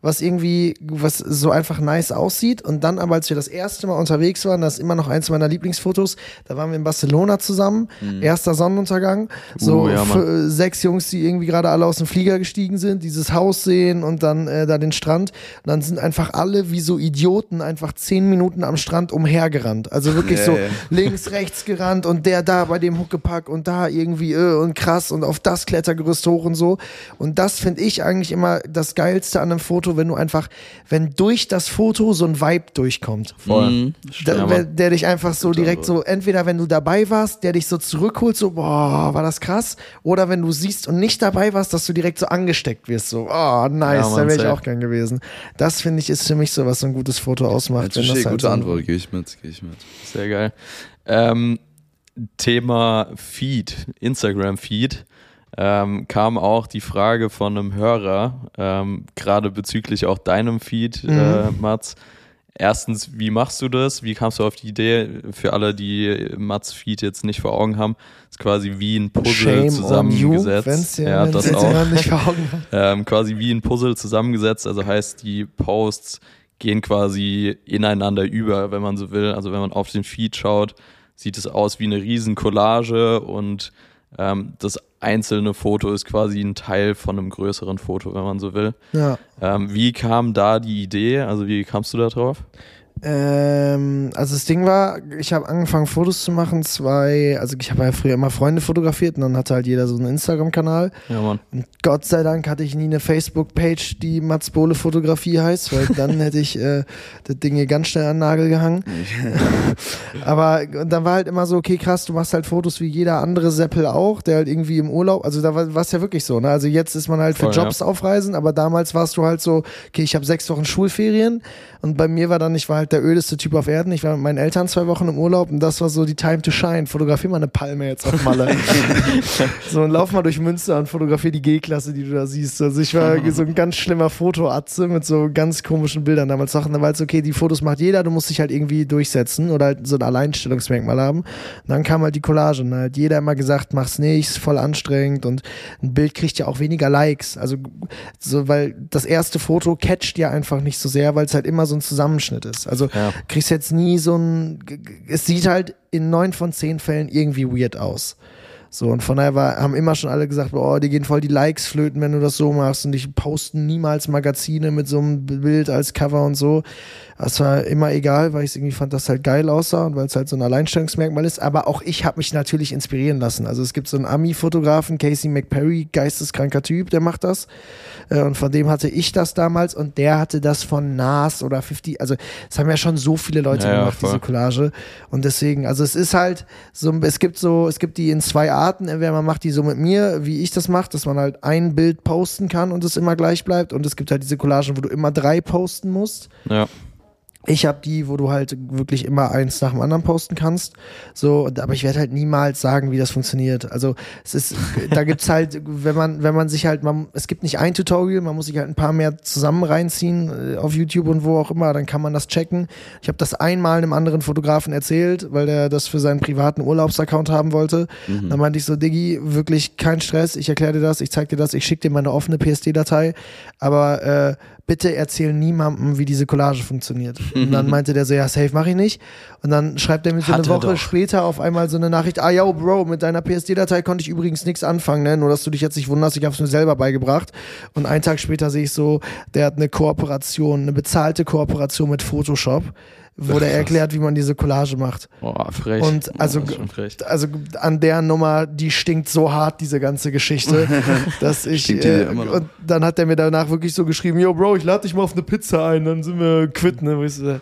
was irgendwie, was so einfach nice aussieht. Und dann aber, als wir das erste Mal unterwegs waren, das ist immer noch eins meiner Lieblingsfotos, da waren wir in Barcelona zusammen, mhm. erster Sonnenuntergang, so uh, ja, sechs Jungs, die irgendwie gerade alle aus dem Flieger gestiegen sind, dieses Haus sehen und dann äh, da den Strand. Und dann sind einfach alle wie so Idioten einfach zehn Minuten am Strand umhergerannt. Also wirklich yeah. so links, rechts gerannt und der da bei dem Huckepack und da irgendwie äh, und krass und auf das Klettergerüst hoch und so. Und das finde ich eigentlich immer das Geilste an einem Foto Foto, wenn du einfach, wenn durch das Foto so ein Vibe durchkommt. Voll. Mhm. Der, der, dich einfach so direkt so, entweder wenn du dabei warst, der dich so zurückholt, so, boah, war das krass. Oder wenn du siehst und nicht dabei warst, dass du direkt so angesteckt wirst, so, oh, nice, ja, da wäre ich auch gern gewesen. Das finde ich ist für mich so, was so ein gutes Foto ausmacht. Ja, das halt gute so Antwort, gehe ich mit, gehe ich mit. Sehr geil. Ähm, Thema Feed, Instagram-Feed ähm, kam auch die Frage von einem Hörer, ähm, gerade bezüglich auch deinem Feed, äh, mhm. äh, Mats. Erstens, wie machst du das? Wie kamst du auf die Idee? Für alle, die Mats Feed jetzt nicht vor Augen haben, ist quasi wie ein Puzzle Shame zusammengesetzt. You, ja, das auch. Nicht vor Augen ähm, quasi wie ein Puzzle zusammengesetzt. Also heißt, die Posts gehen quasi ineinander über, wenn man so will. Also wenn man auf den Feed schaut, sieht es aus wie eine riesen Collage und ähm, das einzelne Foto ist quasi ein Teil von einem größeren Foto, wenn man so will. Ja. Ähm, wie kam da die Idee? Also wie kamst du da drauf? Ähm, also das Ding war, ich habe angefangen Fotos zu machen, zwei, also ich habe ja früher immer Freunde fotografiert und dann hatte halt jeder so einen Instagram-Kanal. Ja, Mann. Und Gott sei Dank hatte ich nie eine Facebook-Page, die Mats Bohle Fotografie heißt, weil dann hätte ich äh, das Ding hier ganz schnell an den Nagel gehangen. Aber dann war halt immer so, okay, krass, du machst halt Fotos wie jeder andere Seppel auch, der halt irgendwie im Urlaub, also da war es ja wirklich so, ne? Also jetzt ist man halt für Voll, Jobs ja. aufreisen, aber damals warst du halt so, okay, ich habe sechs Wochen Schulferien und bei mir war dann, ich war halt der ödeste Typ auf Erden. Ich war mit meinen Eltern zwei Wochen im Urlaub und das war so die Time to Shine. Fotografier mal eine Palme jetzt auf Malle. so, und lauf mal durch Münster und fotografier die G-Klasse, die du da siehst. Also ich war so ein ganz schlimmer Fotoatze mit so ganz komischen Bildern damals. Sachen, da war es okay, die Fotos macht jeder, du musst dich halt irgendwie durchsetzen oder halt so ein Alleinstellungsmerkmal haben. Und dann kam halt die Collage und halt jeder immer gesagt, mach's nicht, ist voll anstrengend und ein Bild kriegt ja auch weniger Likes. Also so, weil das erste Foto catcht ja einfach nicht so sehr, weil es halt immer so ein Zusammenschnitt ist. Also ja. kriegst jetzt nie so ein, es sieht halt in neun von zehn Fällen irgendwie weird aus. So, und von daher war, haben immer schon alle gesagt, oh, die gehen voll die Likes flöten, wenn du das so machst. Und die posten niemals Magazine mit so einem Bild als Cover und so. Das war immer egal, weil ich irgendwie fand, dass halt geil aussah und weil es halt so ein Alleinstellungsmerkmal ist. Aber auch ich habe mich natürlich inspirieren lassen. Also es gibt so einen Ami-Fotografen, Casey McPerry, geisteskranker Typ, der macht das. Äh, und von dem hatte ich das damals und der hatte das von Nas oder 50. Also es haben ja schon so viele Leute ja, gemacht, ja, diese Collage. Und deswegen, also es ist halt so, es gibt so, es gibt die in zwei Arten. Entweder man macht die so mit mir, wie ich das mache, dass man halt ein Bild posten kann und es immer gleich bleibt. Und es gibt halt diese Collagen, wo du immer drei posten musst. Ja. Ich habe die, wo du halt wirklich immer eins nach dem anderen posten kannst. So, aber ich werde halt niemals sagen, wie das funktioniert. Also es ist, da gibt's halt, wenn man, wenn man sich halt, man, es gibt nicht ein Tutorial, man muss sich halt ein paar mehr zusammen reinziehen äh, auf YouTube und wo auch immer, dann kann man das checken. Ich habe das einmal einem anderen Fotografen erzählt, weil der das für seinen privaten Urlaubsaccount haben wollte. Mhm. Dann meinte ich so, Diggi, wirklich kein Stress, ich erkläre dir das, ich zeig dir das, ich schicke dir meine offene PSD-Datei, aber äh, bitte erzähl niemandem, wie diese Collage funktioniert. Und dann meinte der so, ja, safe mache ich nicht. Und dann schreibt er mir so Hat eine Woche später auf einmal so eine Nachricht, ah, yo, Bro, mit deiner PSD-Datei konnte ich übrigens nichts anfangen, ne? nur dass du dich jetzt nicht wunderst, ich habe es mir selber beigebracht. Und einen Tag später sehe ich so, der hat eine Kooperation, eine bezahlte Kooperation mit Photoshop wo der erklärt, wie man diese Collage macht. Boah, frech. Und also, frech. also an der Nummer, die stinkt so hart, diese ganze Geschichte, dass ich. Äh, und dann hat er mir danach wirklich so geschrieben: Yo, Bro, ich lade dich mal auf eine Pizza ein, dann sind wir quitt, ne? Ich so,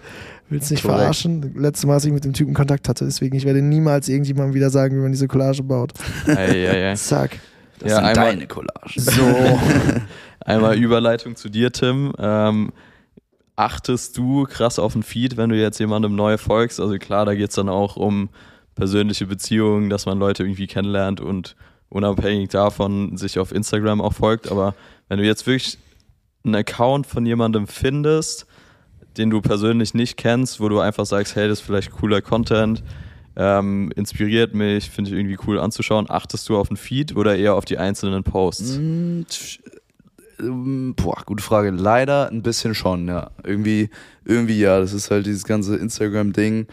willst nicht Correct. verarschen? Letztes Mal, als ich mit dem Typen Kontakt hatte, deswegen, ich werde niemals irgendjemandem wieder sagen, wie man diese Collage baut. Ei, ei, ei. Zack. Das ja, sind einmal, deine Collage. So. einmal Überleitung zu dir, Tim. Ähm, achtest du krass auf den Feed, wenn du jetzt jemandem neu folgst? Also klar, da geht es dann auch um persönliche Beziehungen, dass man Leute irgendwie kennenlernt und unabhängig davon sich auf Instagram auch folgt. Aber wenn du jetzt wirklich einen Account von jemandem findest, den du persönlich nicht kennst, wo du einfach sagst, hey, das ist vielleicht cooler Content, ähm, inspiriert mich, finde ich irgendwie cool anzuschauen, achtest du auf den Feed oder eher auf die einzelnen Posts? Ähm, boah, gute Frage. Leider ein bisschen schon, ja. Irgendwie, irgendwie ja. Das ist halt dieses ganze Instagram-Ding.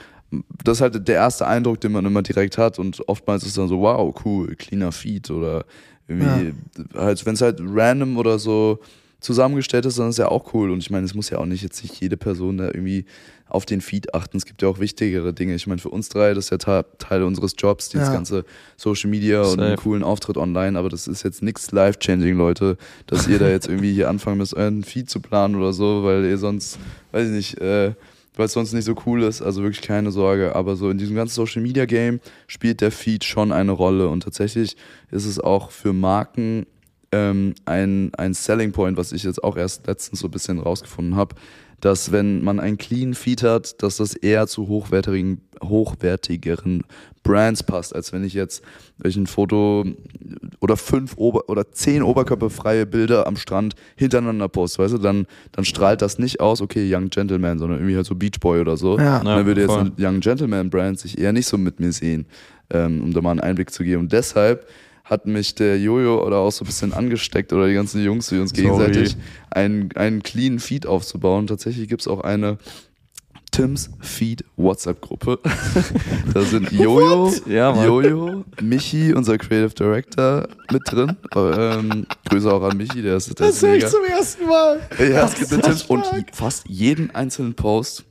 Das ist halt der erste Eindruck, den man immer direkt hat. Und oftmals ist es dann so, wow, cool, cleaner Feed oder irgendwie, ja. halt, wenn es halt random oder so zusammengestellt ist, dann ist ja auch cool. Und ich meine, es muss ja auch nicht jetzt nicht jede Person da irgendwie auf den Feed achten. Es gibt ja auch wichtigere Dinge. Ich meine, für uns drei, das ist ja Teil unseres Jobs, dieses ja. ganze Social Media Safe. und einen coolen Auftritt online, aber das ist jetzt nichts life-changing, Leute, dass ihr da jetzt irgendwie hier anfangen müsst, euren Feed zu planen oder so, weil ihr sonst, weiß ich nicht, äh, weil es sonst nicht so cool ist, also wirklich keine Sorge. Aber so in diesem ganzen Social Media Game spielt der Feed schon eine Rolle und tatsächlich ist es auch für Marken ähm, ein, ein Selling Point, was ich jetzt auch erst letztens so ein bisschen rausgefunden habe, dass wenn man einen clean Feed hat, dass das eher zu hochwertigen, hochwertigeren Brands passt, als wenn ich jetzt ein Foto oder fünf Ober oder zehn oberkörperfreie Bilder am Strand hintereinander poste, weißt du, dann, dann strahlt das nicht aus, okay, Young Gentleman, sondern irgendwie halt so Beach Boy oder so. Ja, und dann würde jetzt ein Young Gentleman Brand sich eher nicht so mit mir sehen, ähm, um da mal einen Einblick zu geben. Und deshalb hat mich der Jojo oder auch so ein bisschen angesteckt oder die ganzen Jungs wie uns gegenseitig einen, einen cleanen Feed aufzubauen. Tatsächlich gibt es auch eine Tims Feed WhatsApp-Gruppe. da sind Jojo, ja, Jojo, Michi, unser Creative Director, mit drin. Ähm, Grüße auch an Michi, der ist der Das höre ich zum ersten Mal. Ja, es gibt eine Tims und fast jeden einzelnen Post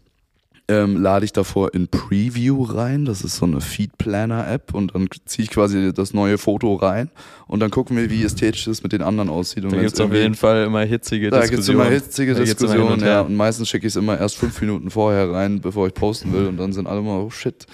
ähm, lade ich davor in Preview rein. Das ist so eine Feed Planner App und dann ziehe ich quasi das neue Foto rein und dann gucken wir, wie ästhetisch es mit den anderen aussieht. Und da gibt es auf jeden Fall immer hitzige da Diskussionen. Da gibt es immer hitzige Diskussionen, ja. Und meistens schicke ich es immer erst fünf Minuten vorher rein, bevor ich posten will und dann sind alle immer, oh shit,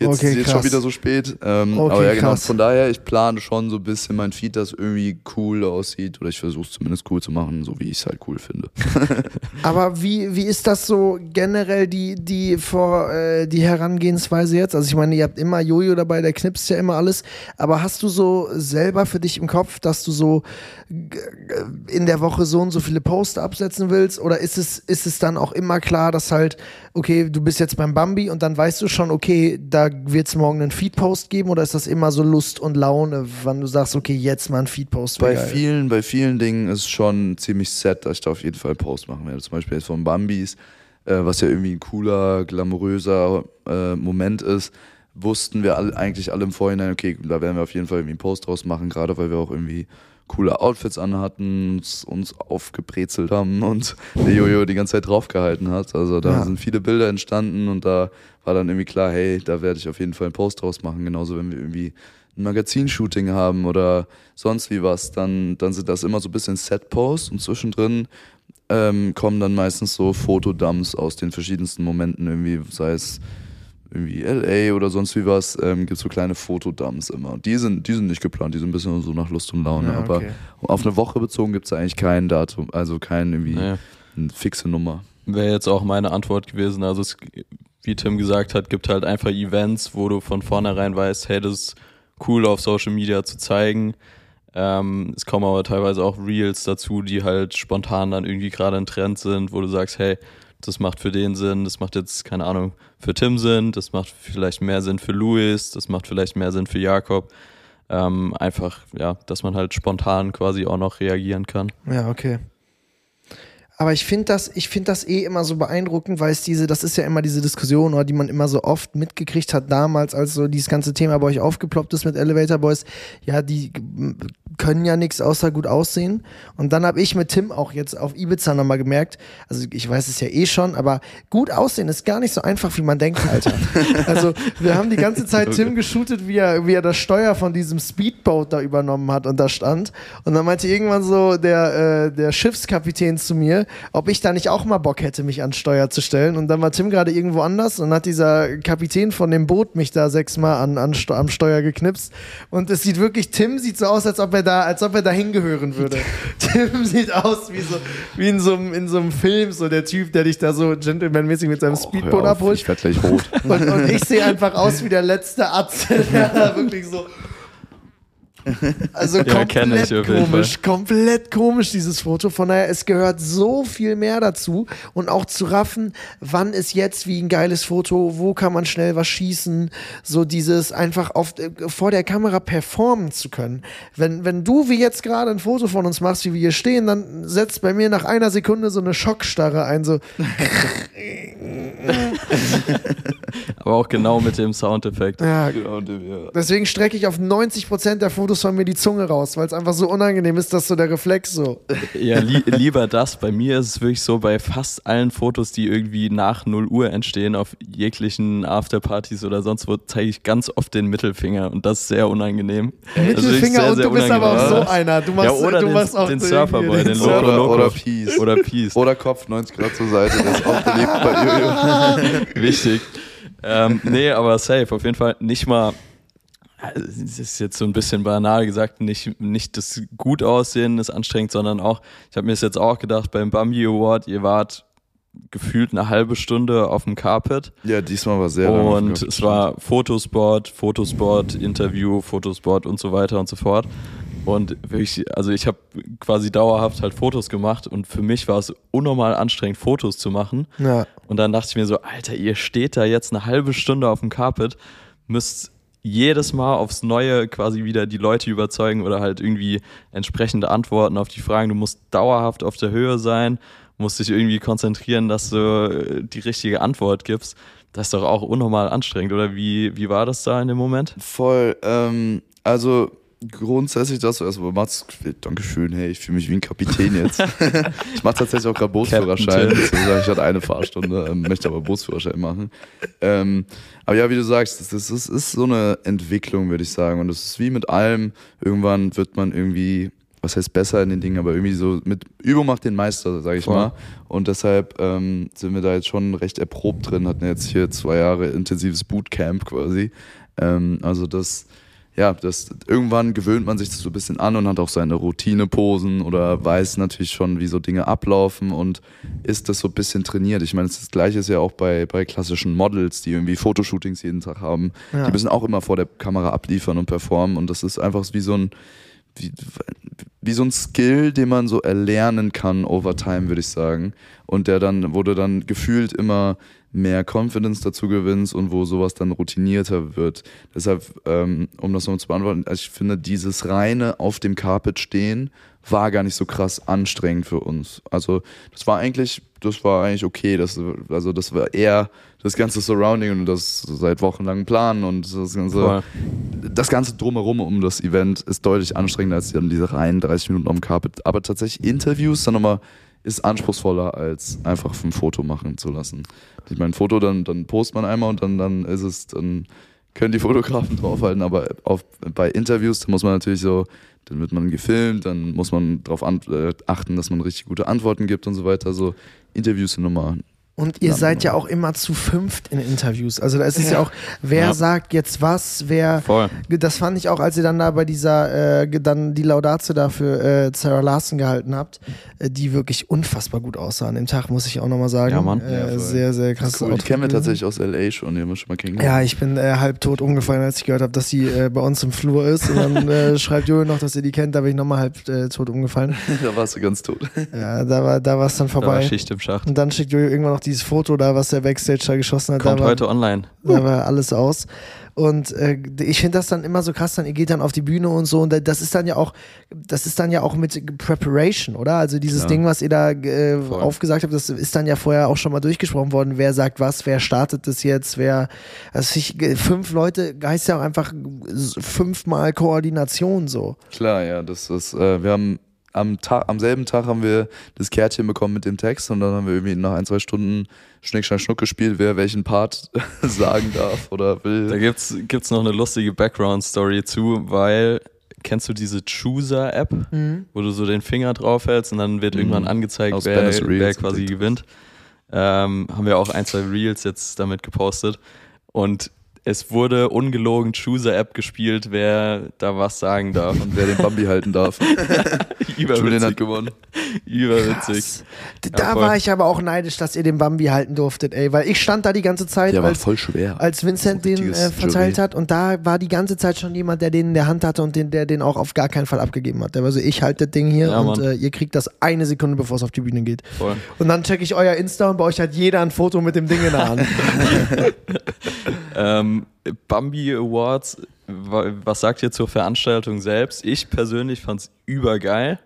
Jetzt okay, ist jetzt schon wieder so spät. Ähm, okay, aber ja, genau. Krass. Von daher, ich plane schon so ein bisschen mein Feed, das irgendwie cool aussieht. Oder ich versuche es zumindest cool zu machen, so wie ich es halt cool finde. aber wie, wie ist das so generell die, die, vor, äh, die Herangehensweise jetzt? Also ich meine, ihr habt immer Jojo dabei, der knipst ja immer alles. Aber hast du so selber für dich im Kopf, dass du so in der Woche so und so viele Posts absetzen willst? Oder ist es, ist es dann auch immer klar, dass halt, okay, du bist jetzt beim Bambi und dann weißt du schon, okay, da wird es morgen einen Feedpost geben oder ist das immer so Lust und Laune, wann du sagst, okay, jetzt mal ein Feedpost? Bei vielen, bei vielen Dingen ist schon ziemlich set, dass ich da auf jeden Fall einen Post machen werde. Zum Beispiel jetzt von Bambis, äh, was ja irgendwie ein cooler, glamouröser äh, Moment ist, wussten wir alle, eigentlich alle im Vorhinein, okay, da werden wir auf jeden Fall irgendwie einen Post draus machen, gerade weil wir auch irgendwie coole Outfits anhatten, uns, uns aufgebrezelt haben und der Jojo die ganze Zeit draufgehalten hat. Also da ja. sind viele Bilder entstanden und da war dann irgendwie klar, hey, da werde ich auf jeden Fall einen Post draus machen. Genauso wenn wir irgendwie ein Magazinshooting haben oder sonst wie was, dann, dann sind das immer so ein bisschen Set-Posts und zwischendrin ähm, kommen dann meistens so Fotodumps aus den verschiedensten Momenten irgendwie, sei es irgendwie LA oder sonst wie was, ähm, gibt es so kleine Fotodumps immer. Die sind, die sind nicht geplant, die sind ein bisschen so nach Lust und Laune. Ja, okay. Aber auf eine Woche bezogen gibt es eigentlich kein Datum, also kein irgendwie ja. eine fixe Nummer. wäre jetzt auch meine Antwort gewesen. Also es, wie Tim gesagt hat, gibt halt einfach Events, wo du von vornherein weißt, hey, das ist cool auf Social Media zu zeigen. Ähm, es kommen aber teilweise auch Reels dazu, die halt spontan dann irgendwie gerade ein Trend sind, wo du sagst, hey, das macht für den Sinn, das macht jetzt, keine Ahnung, für Tim Sinn, das macht vielleicht mehr Sinn für Louis, das macht vielleicht mehr Sinn für Jakob. Ähm, einfach, ja, dass man halt spontan quasi auch noch reagieren kann. Ja, okay. Aber ich finde das, ich das eh immer so beeindruckend, weil es diese, das ist ja immer diese Diskussion, oder die man immer so oft mitgekriegt hat damals, als so dieses ganze Thema bei euch aufgeploppt ist mit Elevator Boys. Ja, die können ja nichts außer gut aussehen. Und dann habe ich mit Tim auch jetzt auf Ibiza nochmal gemerkt, also ich weiß es ja eh schon, aber gut aussehen ist gar nicht so einfach, wie man denkt, Alter. also wir haben die ganze Zeit Tim geshootet, wie er, wie er das Steuer von diesem Speedboat da übernommen hat und da stand. Und dann meinte irgendwann so der, äh, der Schiffskapitän zu mir, ob ich da nicht auch mal Bock hätte, mich ans Steuer zu stellen. Und dann war Tim gerade irgendwo anders und hat dieser Kapitän von dem Boot mich da sechsmal an, an, am Steuer geknipst. Und es sieht wirklich, Tim sieht so aus, als ob er da, als ob er da hingehören würde. Tim sieht aus wie so, wie in so, einem, in so einem Film, so der Typ, der dich da so gentlemanmäßig mit seinem oh, Speedboot abholt. Ich werde gleich rot. Und, und ich sehe einfach aus wie der letzte Atze, der da wirklich so also ja, komplett ich, komisch, komplett komisch dieses Foto. Von daher, es gehört so viel mehr dazu und auch zu raffen, wann ist jetzt wie ein geiles Foto, wo kann man schnell was schießen, so dieses einfach auf, vor der Kamera performen zu können. Wenn, wenn du wie jetzt gerade ein Foto von uns machst, wie wir hier stehen, dann setzt bei mir nach einer Sekunde so eine Schockstarre ein, so. Aber auch genau mit dem Soundeffekt. Ja, genau. Deswegen strecke ich auf 90% der Fotos Fotos von mir die Zunge raus, weil es einfach so unangenehm ist, dass so der Reflex so. Ja, li lieber das. Bei mir ist es wirklich so, bei fast allen Fotos, die irgendwie nach 0 Uhr entstehen, auf jeglichen Afterpartys oder sonst wo, zeige ich ganz oft den Mittelfinger und das ist sehr unangenehm. Mittelfinger sehr, und du bist aber auch so einer. Du machst, ja, oder du den, machst auch den Surferboy, den Loco oder, Loco. Oder Peace. Oder Peace. Oder Kopf 90 Grad zur Seite, das ist auch beliebt bei Jojo. Wichtig. Ähm, nee, aber safe, auf jeden Fall nicht mal es ist jetzt so ein bisschen banal gesagt, nicht, nicht das gut aussehen ist anstrengend, sondern auch, ich habe mir das jetzt auch gedacht, beim Bambi Award, ihr wart gefühlt eine halbe Stunde auf dem Carpet. Ja, diesmal war sehr Und es war Fotosport, Fotosport, Interview, Fotosport und so weiter und so fort. Und wirklich, also ich habe quasi dauerhaft halt Fotos gemacht und für mich war es unnormal anstrengend, Fotos zu machen. Ja. Und dann dachte ich mir so, Alter, ihr steht da jetzt eine halbe Stunde auf dem Carpet, müsst jedes Mal aufs Neue quasi wieder die Leute überzeugen oder halt irgendwie entsprechende Antworten auf die Fragen. Du musst dauerhaft auf der Höhe sein, musst dich irgendwie konzentrieren, dass du äh, die richtige Antwort gibst. Das ist doch auch unnormal anstrengend, oder wie, wie war das da in dem Moment? Voll. Ähm, also grundsätzlich das, also Mats, Dankeschön, hey, ich fühle mich wie ein Kapitän jetzt. ich mache tatsächlich auch gerade Bootsführerschein. Ich hatte eine Fahrstunde, ähm, möchte aber Bootsführerschein machen. Ähm, aber ja, wie du sagst, das ist, das ist so eine Entwicklung, würde ich sagen. Und das ist wie mit allem. Irgendwann wird man irgendwie, was heißt besser in den Dingen, aber irgendwie so mit Übung macht den Meister, sage ich Voll. mal. Und deshalb ähm, sind wir da jetzt schon recht erprobt drin, hatten jetzt hier zwei Jahre intensives Bootcamp quasi. Ähm, also das ja, das, irgendwann gewöhnt man sich das so ein bisschen an und hat auch seine Routineposen oder weiß natürlich schon, wie so Dinge ablaufen und ist das so ein bisschen trainiert. Ich meine, das Gleiche ist ja auch bei, bei klassischen Models, die irgendwie Fotoshootings jeden Tag haben. Ja. Die müssen auch immer vor der Kamera abliefern und performen und das ist einfach wie so ein, wie, wie so ein Skill, den man so erlernen kann over time, würde ich sagen. Und der dann, wurde dann gefühlt immer mehr Confidence dazu gewinnst und wo sowas dann routinierter wird. Deshalb, ähm, um das noch zu beantworten, also ich finde, dieses reine auf dem Carpet stehen war gar nicht so krass anstrengend für uns. Also das war eigentlich, das war eigentlich okay. Das, also das war eher das ganze Surrounding und das seit Wochen lang planen und das ganze, Voll. das ganze drumherum um das Event ist deutlich anstrengender als dann diese reinen 30 Minuten am Carpet. Aber tatsächlich Interviews dann nochmal ist anspruchsvoller, als einfach ein Foto machen zu lassen. Ich meine, ein Foto, dann, dann postet man einmal und dann, dann ist es, dann können die Fotografen draufhalten, aber auf, bei Interviews, da muss man natürlich so, dann wird man gefilmt, dann muss man darauf äh, achten, dass man richtig gute Antworten gibt und so weiter. So Interviews sind nochmal Und ihr seid ja auch immer zu fünft in Interviews. Also da ist es ja, ja auch, wer ja. sagt jetzt was, wer. Voll. Das fand ich auch, als ihr dann da bei dieser, äh, dann die Laudatio da für äh, Sarah Larson gehalten habt, äh, die wirklich unfassbar gut aussah an dem Tag, muss ich auch nochmal sagen. Ja, Mann. Äh, ja, sehr, sehr krass. Cool. Die kennen wir tatsächlich aus L.A. schon, die haben wir schon mal kennengelernt. Ja, ich bin äh, halb tot umgefallen, als ich gehört habe, dass sie äh, bei uns im Flur ist. Und dann äh, schreibt Jojo noch, dass ihr die kennt, da bin ich nochmal halb äh, tot umgefallen. da warst du ganz tot. Ja, da war da es dann vorbei. Da war Schicht im Schacht. Und dann schickt Jojo irgendwann noch dieses Foto da, was der Backstage da geschossen hat. Kommt da war, heute online. Da war alles aus. Und äh, ich finde das dann immer so krass, dann ihr geht dann auf die Bühne und so und das ist dann ja auch, das ist dann ja auch mit Preparation, oder? Also dieses ja. Ding, was ihr da äh, aufgesagt habt, das ist dann ja vorher auch schon mal durchgesprochen worden, wer sagt was, wer startet das jetzt, wer, also ich, fünf Leute heißt ja auch einfach fünfmal Koordination so. Klar, ja, das ist, äh, wir haben am, Tag, am selben Tag haben wir das Kärtchen bekommen mit dem Text und dann haben wir irgendwie nach ein, zwei Stunden Schnick, Schnack, Schnuck gespielt, wer welchen Part sagen darf oder will. Da gibt's, gibt's noch eine lustige Background-Story zu, weil kennst du diese Chooser-App, mhm. wo du so den Finger draufhältst und dann wird mhm. irgendwann angezeigt, wer, wer, quasi gewinnt. Ähm, haben wir auch ein, zwei Reels jetzt damit gepostet. Und es wurde ungelogen Chooser-App gespielt, wer da was sagen darf. Und wer den Bambi halten darf. Julian hat gewonnen. Überwitzig. Da ja, war ich aber auch neidisch, dass ihr den Bambi halten durftet, ey. Weil ich stand da die ganze Zeit, der als, war voll schwer. als Vincent den äh, verteilt Jury. hat. Und da war die ganze Zeit schon jemand, der den in der Hand hatte und den, der den auch auf gar keinen Fall abgegeben hat. Der war so, ich halte das Ding hier ja, und äh, ihr kriegt das eine Sekunde, bevor es auf die Bühne geht. Voll. Und dann check ich euer Insta und bei euch hat jeder ein Foto mit dem Ding in der Hand. ähm, Bambi Awards, was sagt ihr zur Veranstaltung selbst? Ich persönlich fand es übergeil.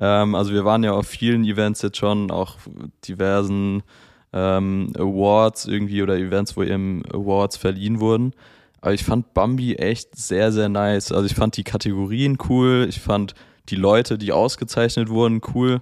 Ähm, also wir waren ja auf vielen Events jetzt schon, auch diversen ähm, Awards irgendwie oder Events, wo eben Awards verliehen wurden. Aber ich fand Bambi echt sehr, sehr nice. Also ich fand die Kategorien cool, ich fand die Leute, die ausgezeichnet wurden, cool.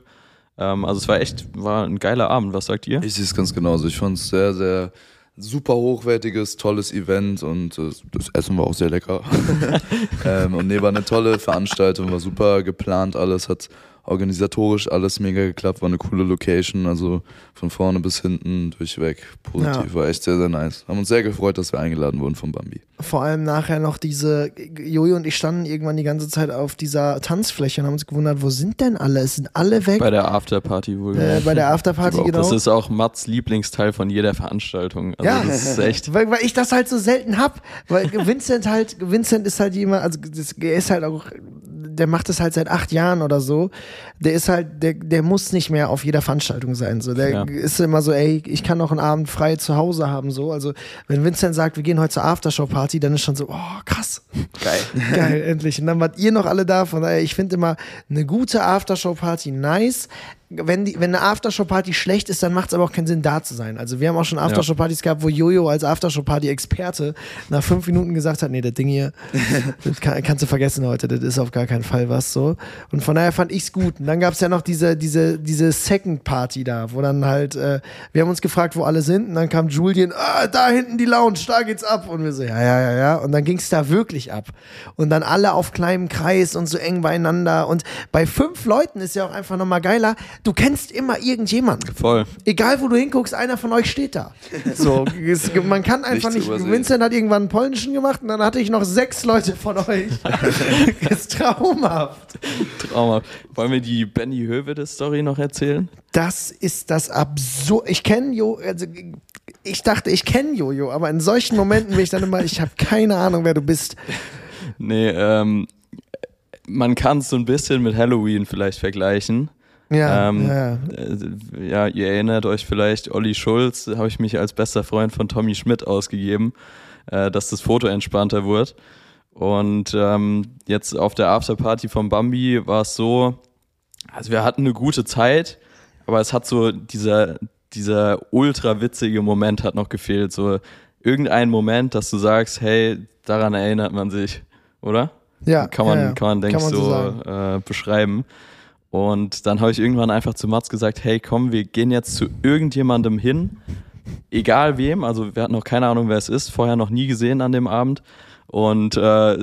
Ähm, also es war echt, war ein geiler Abend. Was sagt ihr? Ich sehe es ganz genauso. Ich fand es sehr, sehr super hochwertiges, tolles Event und äh, das Essen war auch sehr lecker. ähm, und nee, war eine tolle Veranstaltung, war super geplant, alles hat organisatorisch alles mega geklappt, war eine coole Location, also von vorne bis hinten durchweg positiv, ja. war echt sehr, sehr nice. Haben uns sehr gefreut, dass wir eingeladen wurden von Bambi. Vor allem nachher noch diese, Jojo und ich standen irgendwann die ganze Zeit auf dieser Tanzfläche und haben uns gewundert, wo sind denn alle? Es sind alle weg. Bei der Afterparty wohl. Äh, bei der Afterparty, genau. Das ist auch Mats Lieblingsteil von jeder Veranstaltung. Also ja, das ist echt. Weil, weil ich das halt so selten hab, weil Vincent halt, Vincent ist halt jemand, also das, er ist halt auch der macht es halt seit acht Jahren oder so. Der ist halt, der, der muss nicht mehr auf jeder Veranstaltung sein. So, der ja. ist immer so, ey, ich kann noch einen Abend frei zu Hause haben. So, also wenn Vincent sagt, wir gehen heute zur Aftershow-Party, dann ist schon so, oh krass, geil, geil, endlich. Und dann wart ihr noch alle da. Von daher, ich finde immer eine gute Aftershow-Party nice wenn, die, wenn eine Aftershow-Party schlecht ist, dann macht es aber auch keinen Sinn, da zu sein. Also wir haben auch schon Aftershow-Partys gehabt, wo Jojo als Aftershow-Party-Experte nach fünf Minuten gesagt hat, nee, das Ding hier, das kann, kannst du vergessen heute, das ist auf gar keinen Fall was so. Und von daher fand ich es gut. Und dann gab es ja noch diese, diese, diese Second-Party da, wo dann halt, äh, wir haben uns gefragt, wo alle sind und dann kam Julian, ah, da hinten die Lounge, da geht's ab. Und wir so, ja, ja, ja, ja. Und dann ging es da wirklich ab. Und dann alle auf kleinem Kreis und so eng beieinander. Und bei fünf Leuten ist ja auch einfach nochmal geiler, du kennst immer irgendjemanden. Voll. Egal, wo du hinguckst, einer von euch steht da. So, es, man kann einfach nicht. nicht Vincent hat irgendwann einen polnischen gemacht und dann hatte ich noch sechs Leute von euch. ist traumhaft. Traumhaft. Wollen wir die Benny Hövedes-Story noch erzählen? Das ist das absurd. Ich kenne Jo, also ich dachte, ich kenne Jojo, aber in solchen Momenten bin ich dann immer, ich habe keine Ahnung, wer du bist. Nee, ähm, man kann es so ein bisschen mit Halloween vielleicht vergleichen. Ja, ähm, ja. Äh, ja, ihr erinnert euch vielleicht, Olli Schulz, habe ich mich als bester Freund von Tommy Schmidt ausgegeben, äh, dass das Foto entspannter wird. Und ähm, jetzt auf der Afterparty von Bambi war es so, also wir hatten eine gute Zeit, aber es hat so dieser, dieser ultra witzige Moment hat noch gefehlt. So irgendein Moment, dass du sagst, hey, daran erinnert man sich, oder? Ja. Kann man, ja, ja. kann man, denke ich, so, so äh, beschreiben. Und dann habe ich irgendwann einfach zu Mats gesagt, hey komm, wir gehen jetzt zu irgendjemandem hin, egal wem, also wir hatten noch keine Ahnung, wer es ist, vorher noch nie gesehen an dem Abend. Und äh,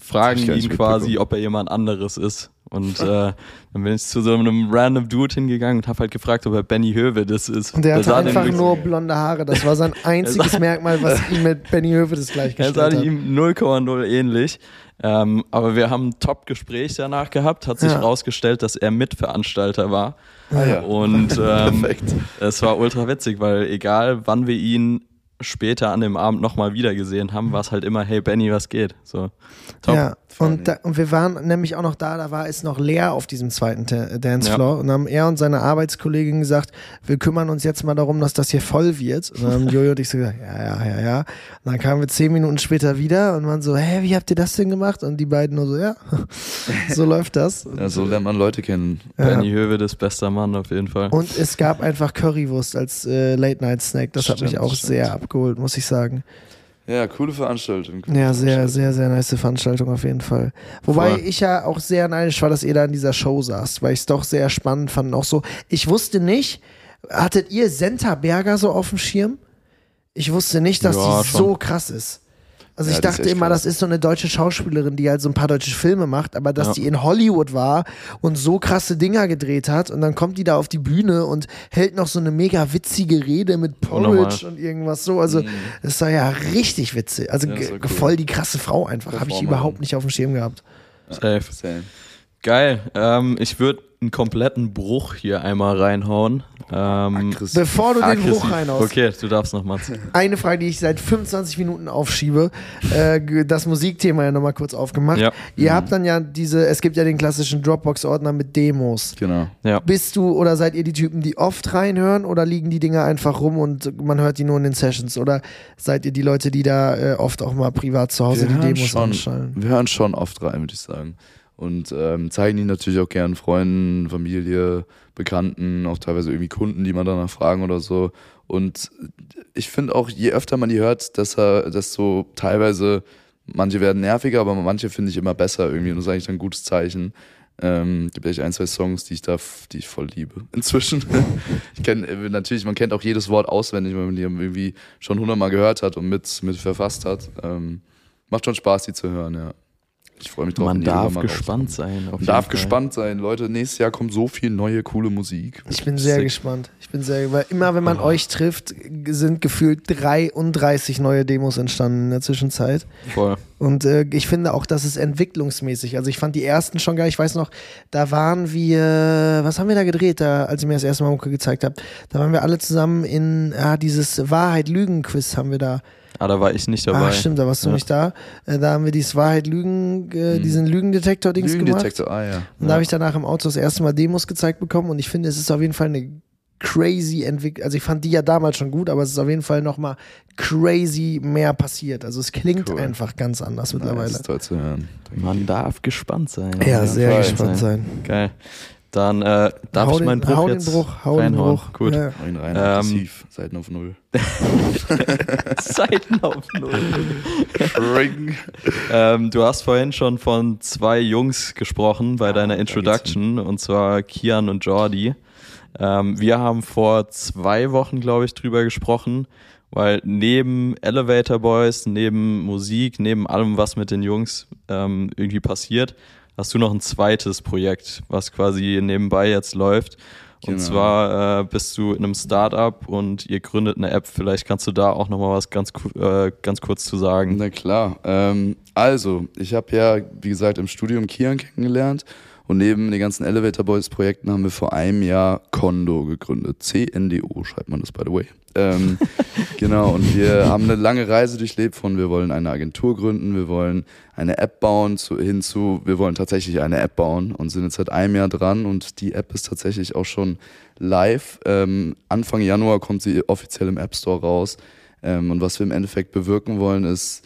fragen ihn quasi, ob er jemand anderes ist. Und äh, dann bin ich zu so einem random Dude hingegangen und habe halt gefragt, ob er Benny Höwe das ist. Und der hatte einfach nur blonde Haare. Das war sein einziges Merkmal, was ihm mit Benny Höwe das gleichgestellt hat. Er sah ihm 0,0 ähnlich. Ähm, aber wir haben ein Top-Gespräch danach gehabt. Hat sich herausgestellt, ja. dass er Mitveranstalter war. Ah, ja. Und ähm, es war ultra witzig, weil egal wann wir ihn später an dem Abend nochmal wieder gesehen haben, war es halt immer, hey Benny, was geht? So, top. Ja, und, da, und wir waren nämlich auch noch da, da war es noch leer auf diesem zweiten Dancefloor ja. und haben er und seine Arbeitskollegin gesagt, wir kümmern uns jetzt mal darum, dass das hier voll wird. Und dann haben Jojo und ich so gesagt, ja, ja, ja, ja. Und dann kamen wir zehn Minuten später wieder und waren so, hä, wie habt ihr das denn gemacht? Und die beiden nur so, ja, so läuft das. Ja, so lernt man Leute kennen. Ja. Benny Höwe ist bester Mann auf jeden Fall. Und es gab einfach Currywurst als äh, Late-Night-Snack. Das stimmt, hat mich auch stimmt. sehr abgeholt, muss ich sagen. Ja, coole Veranstaltung. Coole ja, sehr, sehr, sehr nice Veranstaltung auf jeden Fall. Wobei Voll. ich ja auch sehr neidisch war, dass ihr da in dieser Show saßt, weil ich es doch sehr spannend fand. Auch so, ich wusste nicht, hattet ihr Senta Berger so auf dem Schirm? Ich wusste nicht, dass ja, die schon. so krass ist. Also ja, ich dachte immer, krass. das ist so eine deutsche Schauspielerin, die halt so ein paar deutsche Filme macht, aber dass ja. die in Hollywood war und so krasse Dinger gedreht hat und dann kommt die da auf die Bühne und hält noch so eine mega witzige Rede mit Porridge und irgendwas so. Also mhm. das war ja richtig witzig. Also ja, cool. voll die krasse Frau einfach. Habe ich überhaupt nicht auf dem Schirm gehabt. Safe. Safe. Geil. Ähm, ich würde einen kompletten Bruch hier einmal reinhauen. Ähm, Bevor du den Bruch reinhaust. Okay, du darfst nochmal. Eine Frage, die ich seit 25 Minuten aufschiebe. Äh, das Musikthema ja nochmal kurz aufgemacht. Ja. Ihr mhm. habt dann ja diese, es gibt ja den klassischen Dropbox-Ordner mit Demos. Genau. Ja. Bist du oder seid ihr die Typen, die oft reinhören oder liegen die Dinger einfach rum und man hört die nur in den Sessions? Oder seid ihr die Leute, die da äh, oft auch mal privat zu Hause wir die Demos schon, anschalten? Wir hören schon oft rein, würde ich sagen und ähm, zeigen ihn natürlich auch gern Freunden, Familie, Bekannten, auch teilweise irgendwie Kunden, die man danach fragen oder so. Und ich finde auch, je öfter man die hört, dass er, desto teilweise, manche werden nerviger, aber manche finde ich immer besser irgendwie. Und das ist eigentlich ein gutes Zeichen. Ähm, gibt echt ein, zwei Songs, die ich da, die ich voll liebe. Inzwischen. ich kenne äh, natürlich, man kennt auch jedes Wort auswendig, weil man die irgendwie schon hundertmal gehört hat und mit, mit verfasst hat. Ähm, macht schon Spaß, die zu hören, ja. Ich freue mich drauf. Man darf gespannt sein. Man darf Fall. gespannt sein. Leute, nächstes Jahr kommt so viel neue, coole Musik. Ich bin sehr Sick. gespannt. Ich bin sehr, weil immer wenn man oh. euch trifft, sind gefühlt 33 neue Demos entstanden in der Zwischenzeit. Voll. Und äh, ich finde auch, das ist entwicklungsmäßig. Also ich fand die ersten schon geil. Ich weiß noch, da waren wir, was haben wir da gedreht, da, als ihr mir das erste Mal Mucke gezeigt habt? Da waren wir alle zusammen in ja, dieses Wahrheit-Lügen-Quiz haben wir da Ah, da war ich nicht dabei. Ah, stimmt, da warst du ja. nicht da. Äh, da haben wir dieses Wahrheit-Lügen, äh, hm. diesen Lügendetektor-Dings Lügendetektor, gemacht. ah ja. Und da habe ich danach im Auto das erste Mal Demos gezeigt bekommen und ich finde, es ist auf jeden Fall eine crazy Entwicklung. Also ich fand die ja damals schon gut, aber es ist auf jeden Fall nochmal crazy mehr passiert. Also es klingt cool. einfach ganz anders mittlerweile. Ja, das ist toll zu hören. Man darf gespannt sein. Ja, ja sehr gespannt sein. sein. Geil. Dann äh, darf hau ich meinen Bruch hau jetzt den Bruch, hau reinhauen. Den Bruch. Gut. Ja. Ihn rein, ähm, Seiten auf Null. Seiten auf Null. ähm, du hast vorhin schon von zwei Jungs gesprochen bei deiner Introduction, und zwar Kian und Jordi. Ähm, wir haben vor zwei Wochen, glaube ich, drüber gesprochen, weil neben Elevator Boys, neben Musik, neben allem, was mit den Jungs ähm, irgendwie passiert, hast du noch ein zweites Projekt, was quasi nebenbei jetzt läuft. Und genau. zwar äh, bist du in einem Startup und ihr gründet eine App. Vielleicht kannst du da auch nochmal was ganz, äh, ganz kurz zu sagen. Na klar. Ähm, also, ich habe ja, wie gesagt, im Studium Kian kennengelernt und neben den ganzen Elevator Boys Projekten haben wir vor einem Jahr Kondo gegründet. C-N-D-O schreibt man das, by the way. Ähm, genau, und wir haben eine lange Reise durchlebt von, wir wollen eine Agentur gründen, wir wollen eine App bauen, zu, hinzu, wir wollen tatsächlich eine App bauen und sind jetzt seit einem Jahr dran und die App ist tatsächlich auch schon live. Ähm, Anfang Januar kommt sie offiziell im App Store raus. Ähm, und was wir im Endeffekt bewirken wollen, ist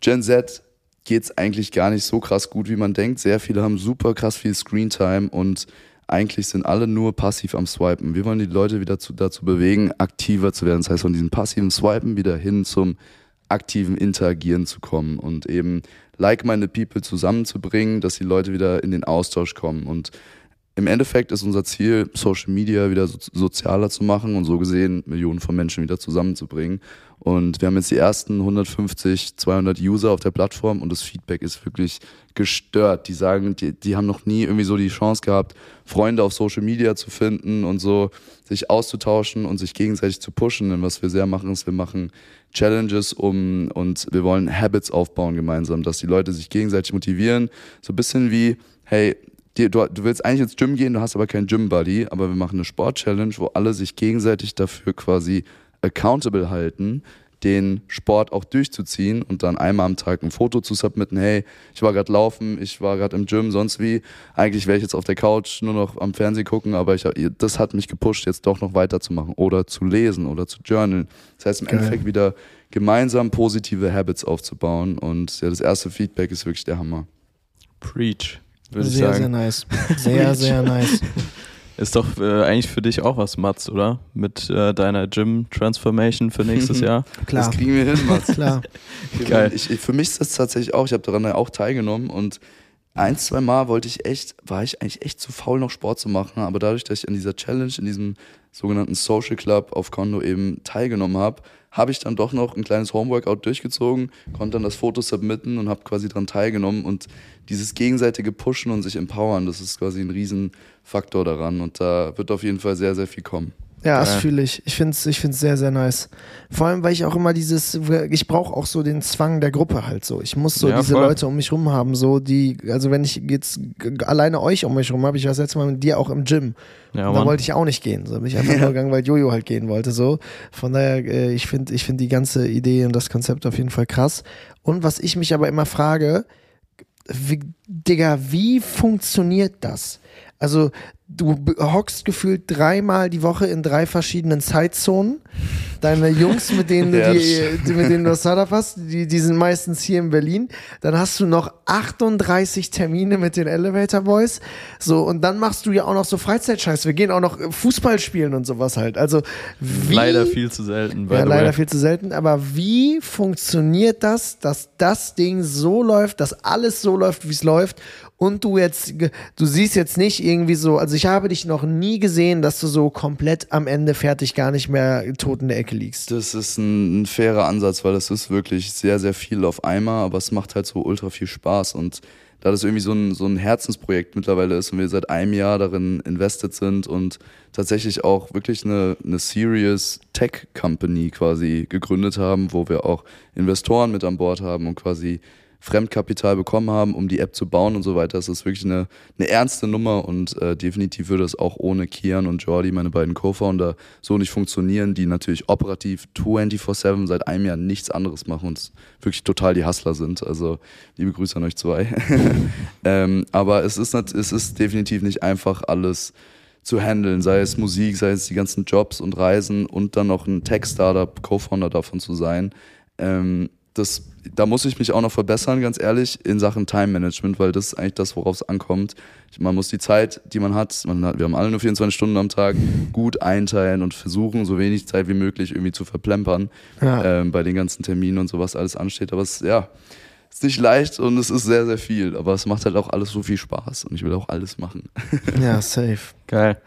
Gen Z geht es eigentlich gar nicht so krass gut, wie man denkt. Sehr viele haben super krass viel Screentime und eigentlich sind alle nur passiv am Swipen. Wir wollen die Leute wieder zu, dazu bewegen, aktiver zu werden. Das heißt, von diesem passiven Swipen wieder hin zum aktiven Interagieren zu kommen und eben like-minded people zusammenzubringen, dass die Leute wieder in den Austausch kommen. Und im Endeffekt ist unser Ziel, Social Media wieder so, sozialer zu machen und so gesehen Millionen von Menschen wieder zusammenzubringen. Und wir haben jetzt die ersten 150, 200 User auf der Plattform und das Feedback ist wirklich gestört. Die sagen, die, die haben noch nie irgendwie so die Chance gehabt, Freunde auf Social Media zu finden und so sich auszutauschen und sich gegenseitig zu pushen. Denn was wir sehr machen, ist, wir machen Challenges um und wir wollen Habits aufbauen gemeinsam, dass die Leute sich gegenseitig motivieren. So ein bisschen wie, hey, die, du, du willst eigentlich ins Gym gehen, du hast aber keinen Gym-Buddy, aber wir machen eine Sport-Challenge, wo alle sich gegenseitig dafür quasi accountable halten, den Sport auch durchzuziehen und dann einmal am Tag ein Foto zu submitten, hey, ich war gerade laufen, ich war gerade im Gym, sonst wie. Eigentlich wäre ich jetzt auf der Couch nur noch am Fernsehen gucken, aber ich, das hat mich gepusht, jetzt doch noch weiterzumachen oder zu lesen oder zu journalen. Das heißt im Geil. Endeffekt wieder gemeinsam positive Habits aufzubauen und ja, das erste Feedback ist wirklich der Hammer. Preach würde ich sagen. Sehr, sehr nice. Sehr, sehr nice. Ist doch äh, eigentlich für dich auch was, Mats, oder? Mit äh, deiner Gym-Transformation für nächstes Jahr. Klar. Das kriegen wir hin, Mats. Klar. Geil. Ich, ich, für mich ist das tatsächlich auch, ich habe daran auch teilgenommen und ein, zwei Mal wollte ich echt, war ich eigentlich echt zu faul, noch Sport zu machen. Aber dadurch, dass ich in dieser Challenge, in diesem sogenannten Social Club auf Kondo eben teilgenommen habe, habe ich dann doch noch ein kleines Homeworkout durchgezogen, konnte dann das Foto submitten und habe quasi daran teilgenommen. Und dieses gegenseitige Pushen und sich empowern, das ist quasi ein Riesenfaktor daran. Und da wird auf jeden Fall sehr, sehr viel kommen. Ja, das fühle ich. Ich finde es ich find's sehr, sehr nice. Vor allem, weil ich auch immer dieses, ich brauche auch so den Zwang der Gruppe halt so. Ich muss so ja, diese voll. Leute um mich rum haben, so die, also wenn ich jetzt alleine euch um mich rum habe, ich war das letzte Mal mit dir auch im Gym. Ja, da wollte ich auch nicht gehen. So bin ich einfach ja. nur gegangen, weil Jojo halt gehen wollte. So. Von daher, äh, ich finde ich find die ganze Idee und das Konzept auf jeden Fall krass. Und was ich mich aber immer frage, wie, Digga, wie funktioniert das? Also du hockst gefühlt dreimal die Woche in drei verschiedenen Zeitzonen. Deine Jungs, mit denen du, die, mit denen du das Startup hast, die, die sind meistens hier in Berlin. Dann hast du noch 38 Termine mit den Elevator Boys. So, und dann machst du ja auch noch so Freizeitscheiß. Wir gehen auch noch Fußball spielen und sowas halt. Also, wie, Leider viel zu selten. Ja, leider way. viel zu selten. Aber wie funktioniert das, dass das Ding so läuft, dass alles so läuft, wie es läuft und du jetzt, du siehst jetzt nicht irgendwie so, also ich habe dich noch nie gesehen, dass du so komplett am Ende fertig gar nicht mehr tot in der Ecke liegst. Das ist ein, ein fairer Ansatz, weil das ist wirklich sehr, sehr viel auf einmal, aber es macht halt so ultra viel Spaß und da das irgendwie so ein, so ein Herzensprojekt mittlerweile ist und wir seit einem Jahr darin invested sind und tatsächlich auch wirklich eine, eine Serious Tech Company quasi gegründet haben, wo wir auch Investoren mit an Bord haben und quasi Fremdkapital bekommen haben, um die App zu bauen und so weiter. Das ist wirklich eine, eine ernste Nummer und äh, definitiv würde es auch ohne Kian und Jordi, meine beiden Co-Founder, so nicht funktionieren, die natürlich operativ 24-7 seit einem Jahr nichts anderes machen und wirklich total die Hustler sind. Also liebe Grüße an euch zwei. ähm, aber es ist, nicht, es ist definitiv nicht einfach alles zu handeln, sei es Musik, sei es die ganzen Jobs und Reisen und dann noch ein Tech-Startup, Co-Founder davon zu sein. Ähm, das, da muss ich mich auch noch verbessern, ganz ehrlich, in Sachen Time Management, weil das ist eigentlich das, worauf es ankommt. Man muss die Zeit, die man hat, man hat, wir haben alle nur 24 Stunden am Tag, gut einteilen und versuchen, so wenig Zeit wie möglich irgendwie zu verplempern ja. ähm, bei den ganzen Terminen und so, was alles ansteht. Aber es, ja, ist nicht leicht und es ist sehr, sehr viel. Aber es macht halt auch alles so viel Spaß und ich will auch alles machen. ja, safe. Geil.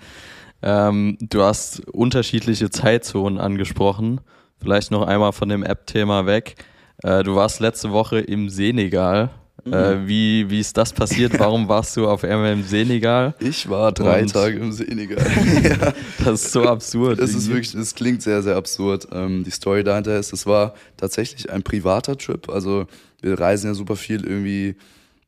Ähm, du hast unterschiedliche Zeitzonen angesprochen. Vielleicht noch einmal von dem App-Thema weg. Äh, du warst letzte Woche im Senegal. Mhm. Äh, wie, wie ist das passiert? Warum warst du auf einmal im Senegal? Ich war drei Und Tage im Senegal. ja. Das ist so absurd. Es ist wirklich, es klingt sehr, sehr absurd. Ähm, die Story dahinter ist, es war tatsächlich ein privater Trip. Also wir reisen ja super viel irgendwie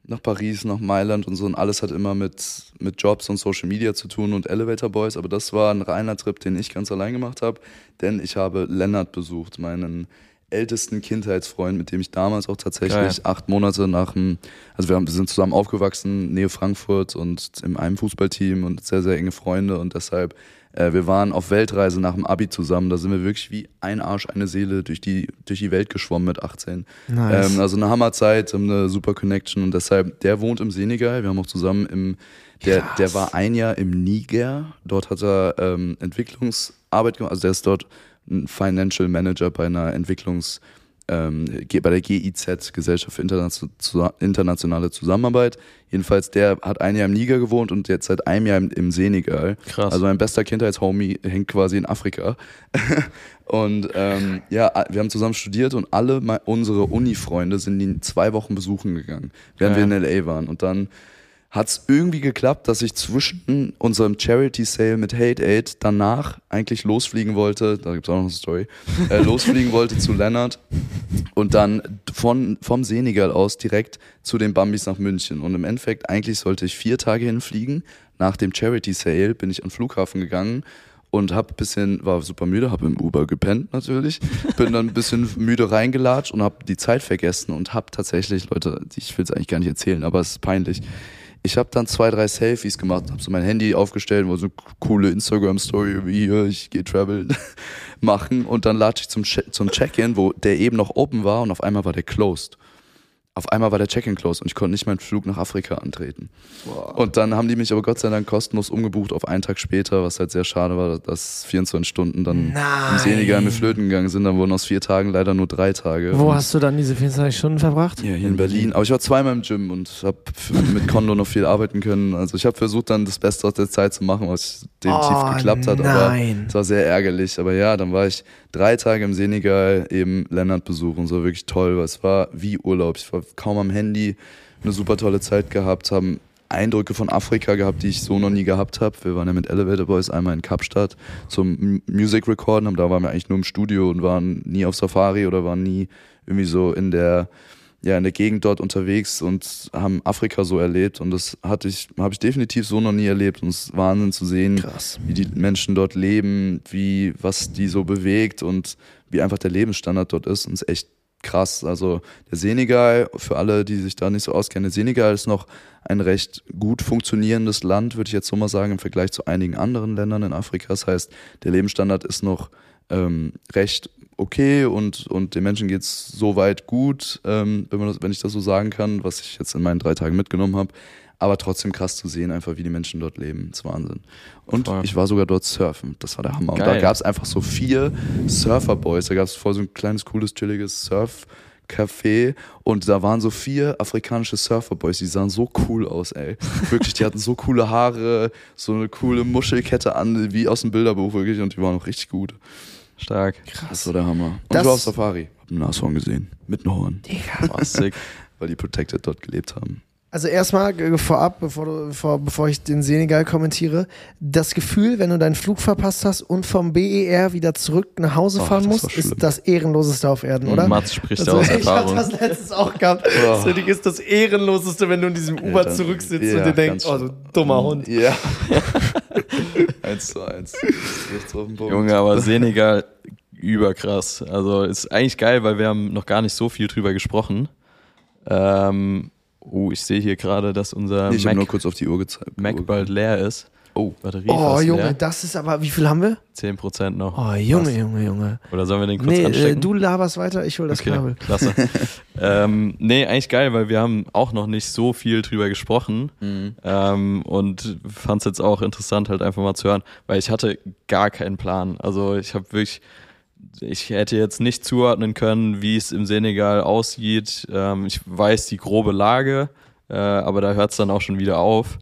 nach Paris, nach Mailand und so und alles hat immer mit, mit Jobs und Social Media zu tun und Elevator Boys, aber das war ein reiner Trip, den ich ganz allein gemacht habe, denn ich habe Lennart besucht, meinen ältesten Kindheitsfreund, mit dem ich damals auch tatsächlich Geil. acht Monate nach dem, also wir, haben, wir sind zusammen aufgewachsen, Nähe Frankfurt und in einem Fußballteam und sehr, sehr enge Freunde und deshalb, äh, wir waren auf Weltreise nach dem Abi zusammen, da sind wir wirklich wie ein Arsch, eine Seele durch die, durch die Welt geschwommen mit 18. Nice. Ähm, also eine Hammerzeit, eine super Connection und deshalb, der wohnt im Senegal, wir haben auch zusammen im, der, der war ein Jahr im Niger, dort hat er ähm, Entwicklungsarbeit gemacht, also der ist dort ein Financial Manager bei einer Entwicklungs- ähm, bei der GIZ, Gesellschaft für internationale Zusammenarbeit. Jedenfalls, der hat ein Jahr im Niger gewohnt und jetzt seit einem Jahr im, im Senegal. Krass. Also mein bester Kindheitshomie hängt quasi in Afrika. und ähm, ja, wir haben zusammen studiert und alle unsere Uni-Freunde sind ihn zwei Wochen besuchen gegangen, während ja. wir in LA waren. Und dann hat es irgendwie geklappt, dass ich zwischen unserem Charity Sale mit Hate Aid danach eigentlich losfliegen wollte, da gibt es auch noch eine Story, äh, losfliegen wollte zu Lennart und dann von, vom Senegal aus direkt zu den Bambis nach München. Und im Endeffekt, eigentlich sollte ich vier Tage hinfliegen. Nach dem Charity Sale bin ich an den Flughafen gegangen und hab bisschen war super müde, habe im Uber gepennt natürlich, bin dann ein bisschen müde reingelatscht und habe die Zeit vergessen und habe tatsächlich Leute, ich will es eigentlich gar nicht erzählen, aber es ist peinlich ich habe dann zwei, drei Selfies gemacht, habe so mein Handy aufgestellt, wo so eine coole Instagram-Story wie hier, ich gehe traveln machen. Und dann latsche ich zum, zum Check-in, wo der eben noch open war und auf einmal war der closed auf einmal war der Check-in close und ich konnte nicht meinen Flug nach Afrika antreten. Wow. Und dann haben die mich aber Gott sei Dank kostenlos umgebucht auf einen Tag später, was halt sehr schade war, dass 24 Stunden dann im Senegal mit Flöten gegangen sind. Dann wurden aus vier Tagen leider nur drei Tage. Wo und hast du dann diese 24 Stunden verbracht? Ja, hier in Berlin. Aber ich war zweimal im Gym und habe mit Kondo noch viel arbeiten können. Also ich habe versucht dann das Beste aus der Zeit zu machen, was definitiv oh, geklappt hat. Nein. Aber es war sehr ärgerlich. Aber ja, dann war ich drei Tage im Senegal eben Lennart besuchen. So wirklich toll, weil es war wie Urlaub. Ich war kaum am Handy, eine super tolle Zeit gehabt, haben Eindrücke von Afrika gehabt, die ich so noch nie gehabt habe. Wir waren ja mit Elevator Boys einmal in Kapstadt zum Music Recorden, da waren wir eigentlich nur im Studio und waren nie auf Safari oder waren nie irgendwie so in der ja in der Gegend dort unterwegs und haben Afrika so erlebt und das hatte ich habe ich definitiv so noch nie erlebt und es ist Wahnsinn zu sehen, Krass. wie die Menschen dort leben, wie was die so bewegt und wie einfach der Lebensstandard dort ist und es ist echt krass. Also der Senegal, für alle, die sich da nicht so auskennen, der Senegal ist noch ein recht gut funktionierendes Land, würde ich jetzt so mal sagen, im Vergleich zu einigen anderen Ländern in Afrika. Das heißt, der Lebensstandard ist noch ähm, recht okay und, und den Menschen geht es soweit gut, ähm, wenn, man das, wenn ich das so sagen kann, was ich jetzt in meinen drei Tagen mitgenommen habe aber trotzdem krass zu sehen, einfach wie die Menschen dort leben. Das ist Wahnsinn. Und Voll. ich war sogar dort surfen. Das war der Hammer. Geil. Und da gab es einfach so vier Surferboys. Da gab es voll so ein kleines, cooles, chilliges Surf. Café und da waren so vier afrikanische Surferboys, die sahen so cool aus, ey. Wirklich, die hatten so coole Haare, so eine coole Muschelkette an, wie aus dem Bilderbuch wirklich und die waren auch richtig gut. Stark. Krass. Das war der Hammer. Und das ich war auf Safari. Hab ein Nashorn gesehen. Mit einem Horn. Digga. War sick. Weil die Protected dort gelebt haben. Also erstmal vorab, bevor, du, bevor, bevor ich den Senegal kommentiere, das Gefühl, wenn du deinen Flug verpasst hast und vom BER wieder zurück nach Hause fahren musst, ist das ehrenloseste auf Erden, oder? Mats spricht also, aus Erfahrung. Ich hatte das letztens auch gehabt. Oh. Das ist das ehrenloseste, wenn du in diesem Uber ja, zurücksitzt ja, und dir denkst, oh, du dummer Hund. Ja. eins zu eins. Junge, aber Senegal überkrass. Also ist eigentlich geil, weil wir haben noch gar nicht so viel drüber gesprochen. Ähm, Oh, ich sehe hier gerade, dass unser nee, ich Mac, nur kurz auf die Uhr gezeigt. Mac bald leer ist. Oh, Batterie Oh, Junge, leer. das ist aber, wie viel haben wir? 10% noch. Oh, Junge, Was? Junge, Junge. Oder sollen wir den kurz nee, äh, anstecken? Äh, du laberst weiter, ich hol das okay, Kabel. Klasse. ähm, nee, eigentlich geil, weil wir haben auch noch nicht so viel drüber gesprochen. Mhm. Ähm, und fand es jetzt auch interessant, halt einfach mal zu hören, weil ich hatte gar keinen Plan. Also ich habe wirklich ich hätte jetzt nicht zuordnen können, wie es im Senegal aussieht. Ähm, ich weiß die grobe Lage, äh, aber da hört es dann auch schon wieder auf.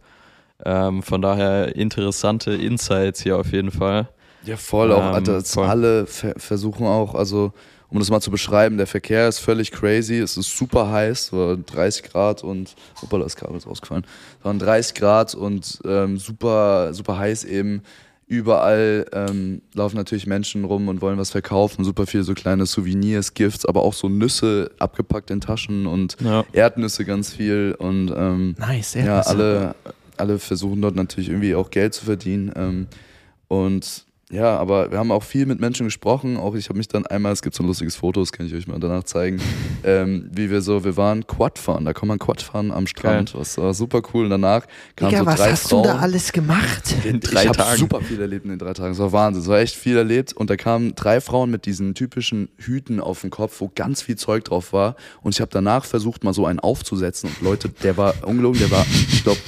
Ähm, von daher interessante Insights hier auf jeden Fall. Ja, voll. Auch, ähm, Alter, voll. alle ver versuchen auch, also um das mal zu beschreiben, der Verkehr ist völlig crazy, es ist super heiß, war 30 Grad und, hoppala, das Kabel ist rausgefallen, es waren 30 Grad und ähm, super, super heiß eben überall ähm, laufen natürlich Menschen rum und wollen was verkaufen. Super viele so kleine Souvenirs, Gifts, aber auch so Nüsse abgepackt in Taschen und ja. Erdnüsse ganz viel. Und ähm, nice, Erdnüsse. ja, alle, alle versuchen dort natürlich irgendwie auch Geld zu verdienen. Ähm, und ja, aber wir haben auch viel mit Menschen gesprochen. Auch ich habe mich dann einmal, es gibt so ein lustiges Foto, das kann ich euch mal danach zeigen, ähm, wie wir so, wir waren Quad fahren, da kann man Quad fahren am Strand, Geil. was war super cool. Und danach kamen so was drei hast Frauen. du da alles gemacht? In drei ich habe super viel erlebt in den drei Tagen. Es war Wahnsinn, es war echt viel erlebt. Und da kamen drei Frauen mit diesen typischen Hüten auf dem Kopf, wo ganz viel Zeug drauf war. Und ich habe danach versucht, mal so einen aufzusetzen. Und Leute, der war ungelogen, der war, ich glaube,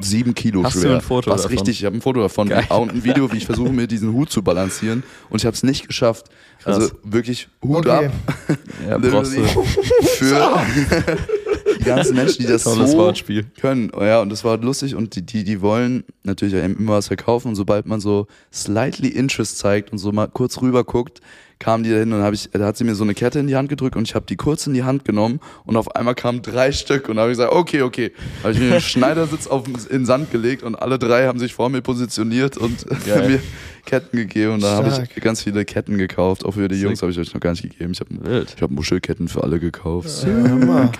sieben Kilo Hast du schwer. ein Foto Was davon? richtig, ich habe ein Foto davon Geil. und ein Video, wie ich versuche, mir diesen Hut zu balancieren und ich habe es nicht geschafft. Also Krass. wirklich Hut Okay. ab. Ja, du. Für die ganzen Menschen, die das Tolles so Wortspiel. können. Oh ja, und das war lustig und die, die, die wollen natürlich immer was verkaufen und sobald man so slightly Interest zeigt und so mal kurz rüber guckt, kamen die dahin und hab ich, da hat sie mir so eine Kette in die Hand gedrückt und ich habe die kurz in die Hand genommen und auf einmal kamen drei Stück und da habe ich gesagt, okay, okay. Habe ich mir den Schneidersitz auf, in den Sand gelegt und alle drei haben sich vor mir positioniert und mir Ketten gegeben und da habe ich ganz viele Ketten gekauft. Auch für die. Jungs habe ich euch noch gar nicht gegeben. Ich habe ich hab Muschelketten für alle gekauft. Hammer.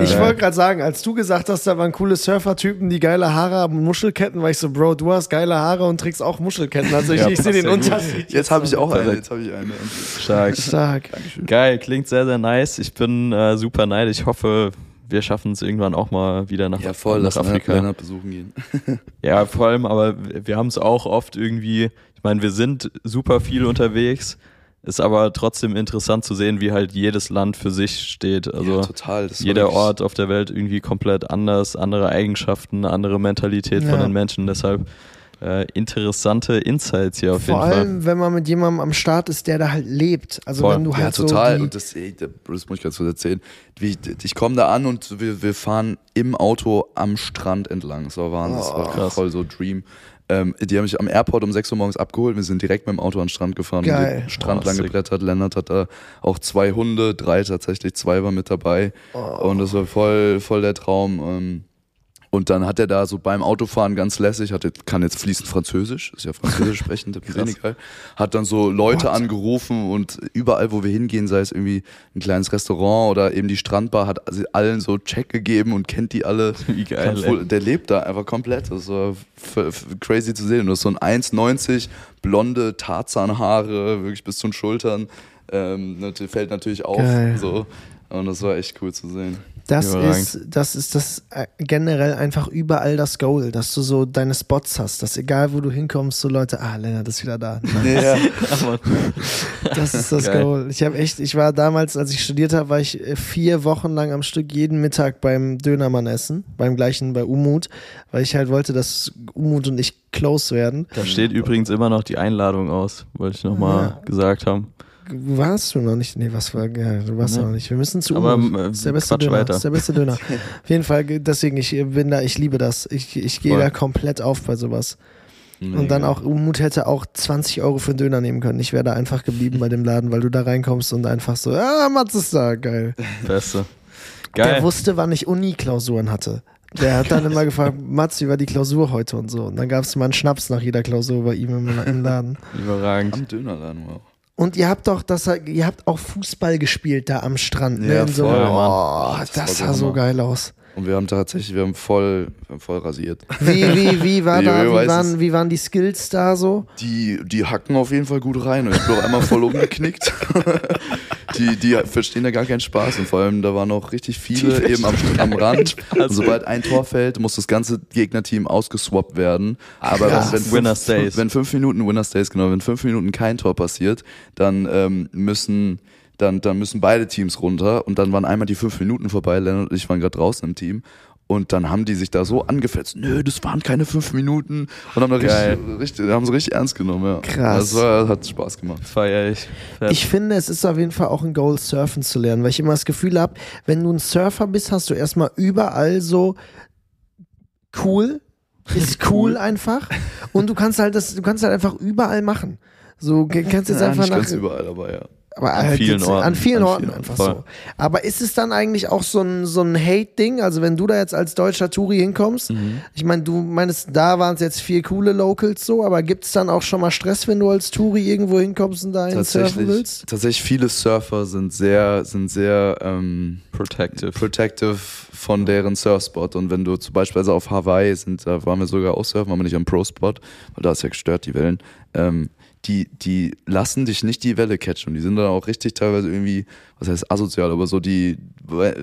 Ich Ja. wollte gerade sagen, als du gesagt hast, da waren coole Surfer-Typen, die geile Haare haben und Muschelketten, war ich so, Bro, du hast geile Haare und trägst auch Muschelketten. Also ich, Ja, ich sehe den. Unterschied. Jetzt habe ich auch eine. Jetzt habe ich eine. Stark. Stark. Dankeschön. Geil, klingt sehr, sehr nice. Ich bin äh, super neidisch. Ich hoffe, wir schaffen es irgendwann auch mal wieder nach, Ja, voll, nach lass Afrika. Afrika besuchen gehen. Ja, vor allem, aber wir haben es auch oft irgendwie, ich meine, wir sind super viel unterwegs, ist aber trotzdem interessant zu sehen, wie halt jedes Land für sich steht. Also ja, total. Jeder Ort auf der Welt irgendwie komplett anders, andere Eigenschaften, andere Mentalität von Ja. den Menschen. Deshalb äh, interessante Insights hier auf Vor jeden Fall. allem, wenn man mit jemandem am Start ist, der da halt lebt. Also Voll. wenn du Ja, halt total. so und das, ey, das muss ich ganz kurz erzählen. Ich ich komme da an und wir, wir fahren im Auto am Strand entlang. Das war Wahnsinn. das war Oh, krass. voll so Dream. Ähm, die haben mich am Airport um 6 Uhr morgens abgeholt. Wir sind direkt mit dem Auto an den Strand gefahren. Geil. Den Strand Oh, lang sick. gebrettert. Lennart hat da auch zwei Hunde, drei tatsächlich, zwei waren mit dabei. Oh. Und das war voll, voll der Traum. Ähm, und dann hat er da so beim Autofahren ganz lässig, hat, jetzt- kann jetzt fließend Französisch, ist ja Französisch sprechend, Senegal, hat dann so Leute What? angerufen und überall, wo wir hingehen, sei es irgendwie ein kleines Restaurant oder eben die Strandbar, hat sie allen so Check gegeben und kennt die alle. Wie geil, voll- der lebt da einfach komplett. Das war crazy zu sehen. Das ist so ein 1,90, blonde Tarzanhaare, wirklich bis zu den Schultern. Ähm, fällt natürlich auf. Geil. So. Und das war echt cool zu sehen. Das ist, das ist das äh, generell einfach überall das Goal, dass du so deine Spots hast, dass egal wo du hinkommst, so Leute, ah, Lennart ist wieder da. Ja. Das ist das Geil. Goal. Ich habe echt, ich war damals, als ich studiert habe, war ich äh, vier Wochen lang am Stück jeden Mittag beim Dönermann essen, beim gleichen bei Umut, weil ich halt wollte, dass Umut und ich close werden. da steht übrigens immer noch die Einladung aus, wollte ich nochmal Ja. gesagt haben. Warst du noch nicht? Nee, was war, ja, du warst Nee. noch nicht. Wir müssen zu Aber, Umut. äh, der beste Quatsch Döner. weiter. Der beste Döner. Auf jeden Fall, deswegen, ich bin da, ich liebe das. Ich, ich gehe da komplett auf bei sowas. Und dann auch, Umut hätte auch 20 Euro für einen Döner nehmen können. Ich wäre da einfach geblieben bei dem Laden, weil du da reinkommst und einfach so, ah, Mats ist da, geil. Beste. Der Geil. wusste, wann ich Uni-Klausuren hatte. Der hat dann immer gefragt, Mats, wie war die Klausur heute und so. Und dann gab es mal einen Schnaps nach jeder Klausur bei ihm im, im Laden. Überragend. Am Dönerladen, wow. Und ihr habt doch das, ihr habt auch Fußball gespielt da am Strand. Ne? Ja, In so, voll, oh, das, Das sah so geil aus. Und wir haben tatsächlich, wir haben voll, wir haben voll rasiert. Wie, wie, wie, war da, wie, waren, wie waren die Skills da so? Die, die hacken auf jeden Fall gut rein und ich bin auch einmal voll umgeknickt. Die, die verstehen da gar keinen Spaß und vor allem da waren auch richtig viele eben am, am Rand. Und sobald ein Tor fällt, muss das ganze Gegnerteam ausgeswappt werden. Aber krass. wenn, wenn, fünf, Winner stays. wenn fünf Minuten Winner Stays, genau, wenn fünf Minuten kein Tor passiert, dann ähm, müssen dann, dann müssen beide Teams runter und dann waren einmal die fünf Minuten vorbei. Lennart und ich waren gerade draußen im Team. Und dann haben die sich da so angefetzt. Nö, das waren keine fünf Minuten. Und haben da richtig, richtig, haben sie richtig ernst genommen, ja. Krass. Das war, hat Spaß gemacht. Feier ich. Ich finde, es ist auf jeden Fall auch ein Goal, surfen zu lernen, weil ich immer das Gefühl habe, wenn du ein Surfer bist, hast du erstmal überall so cool, ist cool einfach. Und du kannst halt das, du kannst halt einfach überall machen. So, kannst jetzt Ja, einfach nicht nach, ganz überall, aber ja. Aber An halt vielen jetzt, Orten. An vielen An Orten vielen einfach Orten, so. Aber ist es dann eigentlich auch so ein, so ein Hate-Ding? Also wenn du da jetzt als deutscher Touri hinkommst, Mhm. ich meine, du meinst, da waren es jetzt vier coole Locals so, aber gibt es dann auch schon mal Stress, wenn du als Touri irgendwo hinkommst und dahin surfen Tatsächlich, willst? tatsächlich viele Surfer sind sehr, sind sehr ähm, Protective. protective von deren Surfspot. Und wenn du zum Beispiel auf Hawaii sind, da waren wir sogar auch surfen, aber nicht am Pro-Spot, weil da ist ja gestört, die Wellen. Ähm, die, die lassen dich nicht die Welle catchen. Und die sind dann auch richtig teilweise irgendwie, was heißt asozial, aber so, die,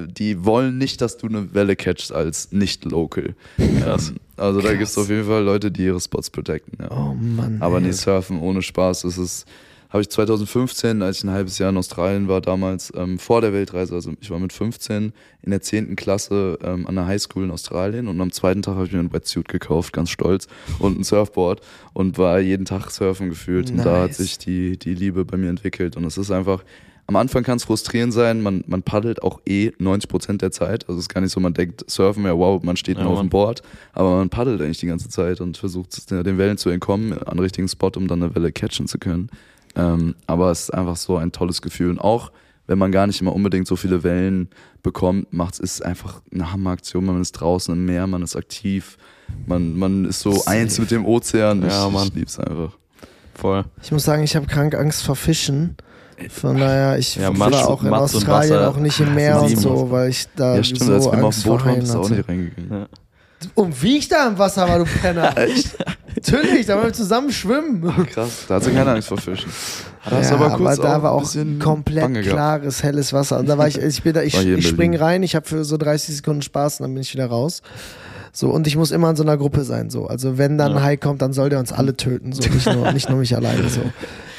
die wollen nicht, dass du eine Welle catchst als nicht-local. Krass. Ähm, also da Krass. gibt es auf jeden Fall Leute, die ihre Spots protecten. Ja. Oh Mann. Aber ey. nee, surfen ohne Spaß, das ist habe ich 2015, als ich ein halbes Jahr in Australien war, damals ähm, vor der Weltreise, also ich war mit 15 in der 10. Klasse ähm, an der Highschool in Australien und am zweiten Tag habe ich mir ein Wetsuit gekauft, ganz stolz, und ein Surfboard und war jeden Tag surfen gefühlt. Nice. Und da hat sich die, die Liebe bei mir entwickelt. Und es ist einfach, am Anfang kann es frustrierend sein, man, man paddelt auch eh 90 Prozent der Zeit. Also es ist gar nicht so, man denkt, surfen, ja wow, man steht ja, nur auf dem Board, aber man paddelt eigentlich die ganze Zeit und versucht den Wellen zu entkommen, an den richtigen Spot, um dann eine Welle catchen zu können. Ähm, aber es ist einfach so ein tolles Gefühl. Und auch wenn man gar nicht immer unbedingt so viele Wellen bekommt, macht es einfach eine Hammeraktion. Man ist draußen im Meer, man ist aktiv, man, man ist so Safe. eins mit dem Ozean. Ja, ich, man. ich lieb's einfach. Voll. Ich muss sagen, ich habe krank Angst vor Fischen. Von daher, ich ja, war auch in Matz Australien auch nicht im Meer und so, weil ich da ja, stimmt, so als wir Angst auf dem Boot waren, bist du auch nicht reingegangen. Ja. Und wie ich da im Wasser war, du Penner. Natürlich, da wollen wir zusammen schwimmen. Krass, da hat sie keine Angst vor Fischen. Da ja, aber kurz da war auch komplett klares, helles Wasser. Und da war ich, ich bin da, ich, ich spring rein, ich habe für so 30 Sekunden Spaß und dann bin ich wieder raus. So, und ich muss immer in so einer Gruppe sein. So. Also wenn dann Ja. ein Hai kommt, dann soll der uns alle töten. So, nicht nur, nicht nur mich alleine. So.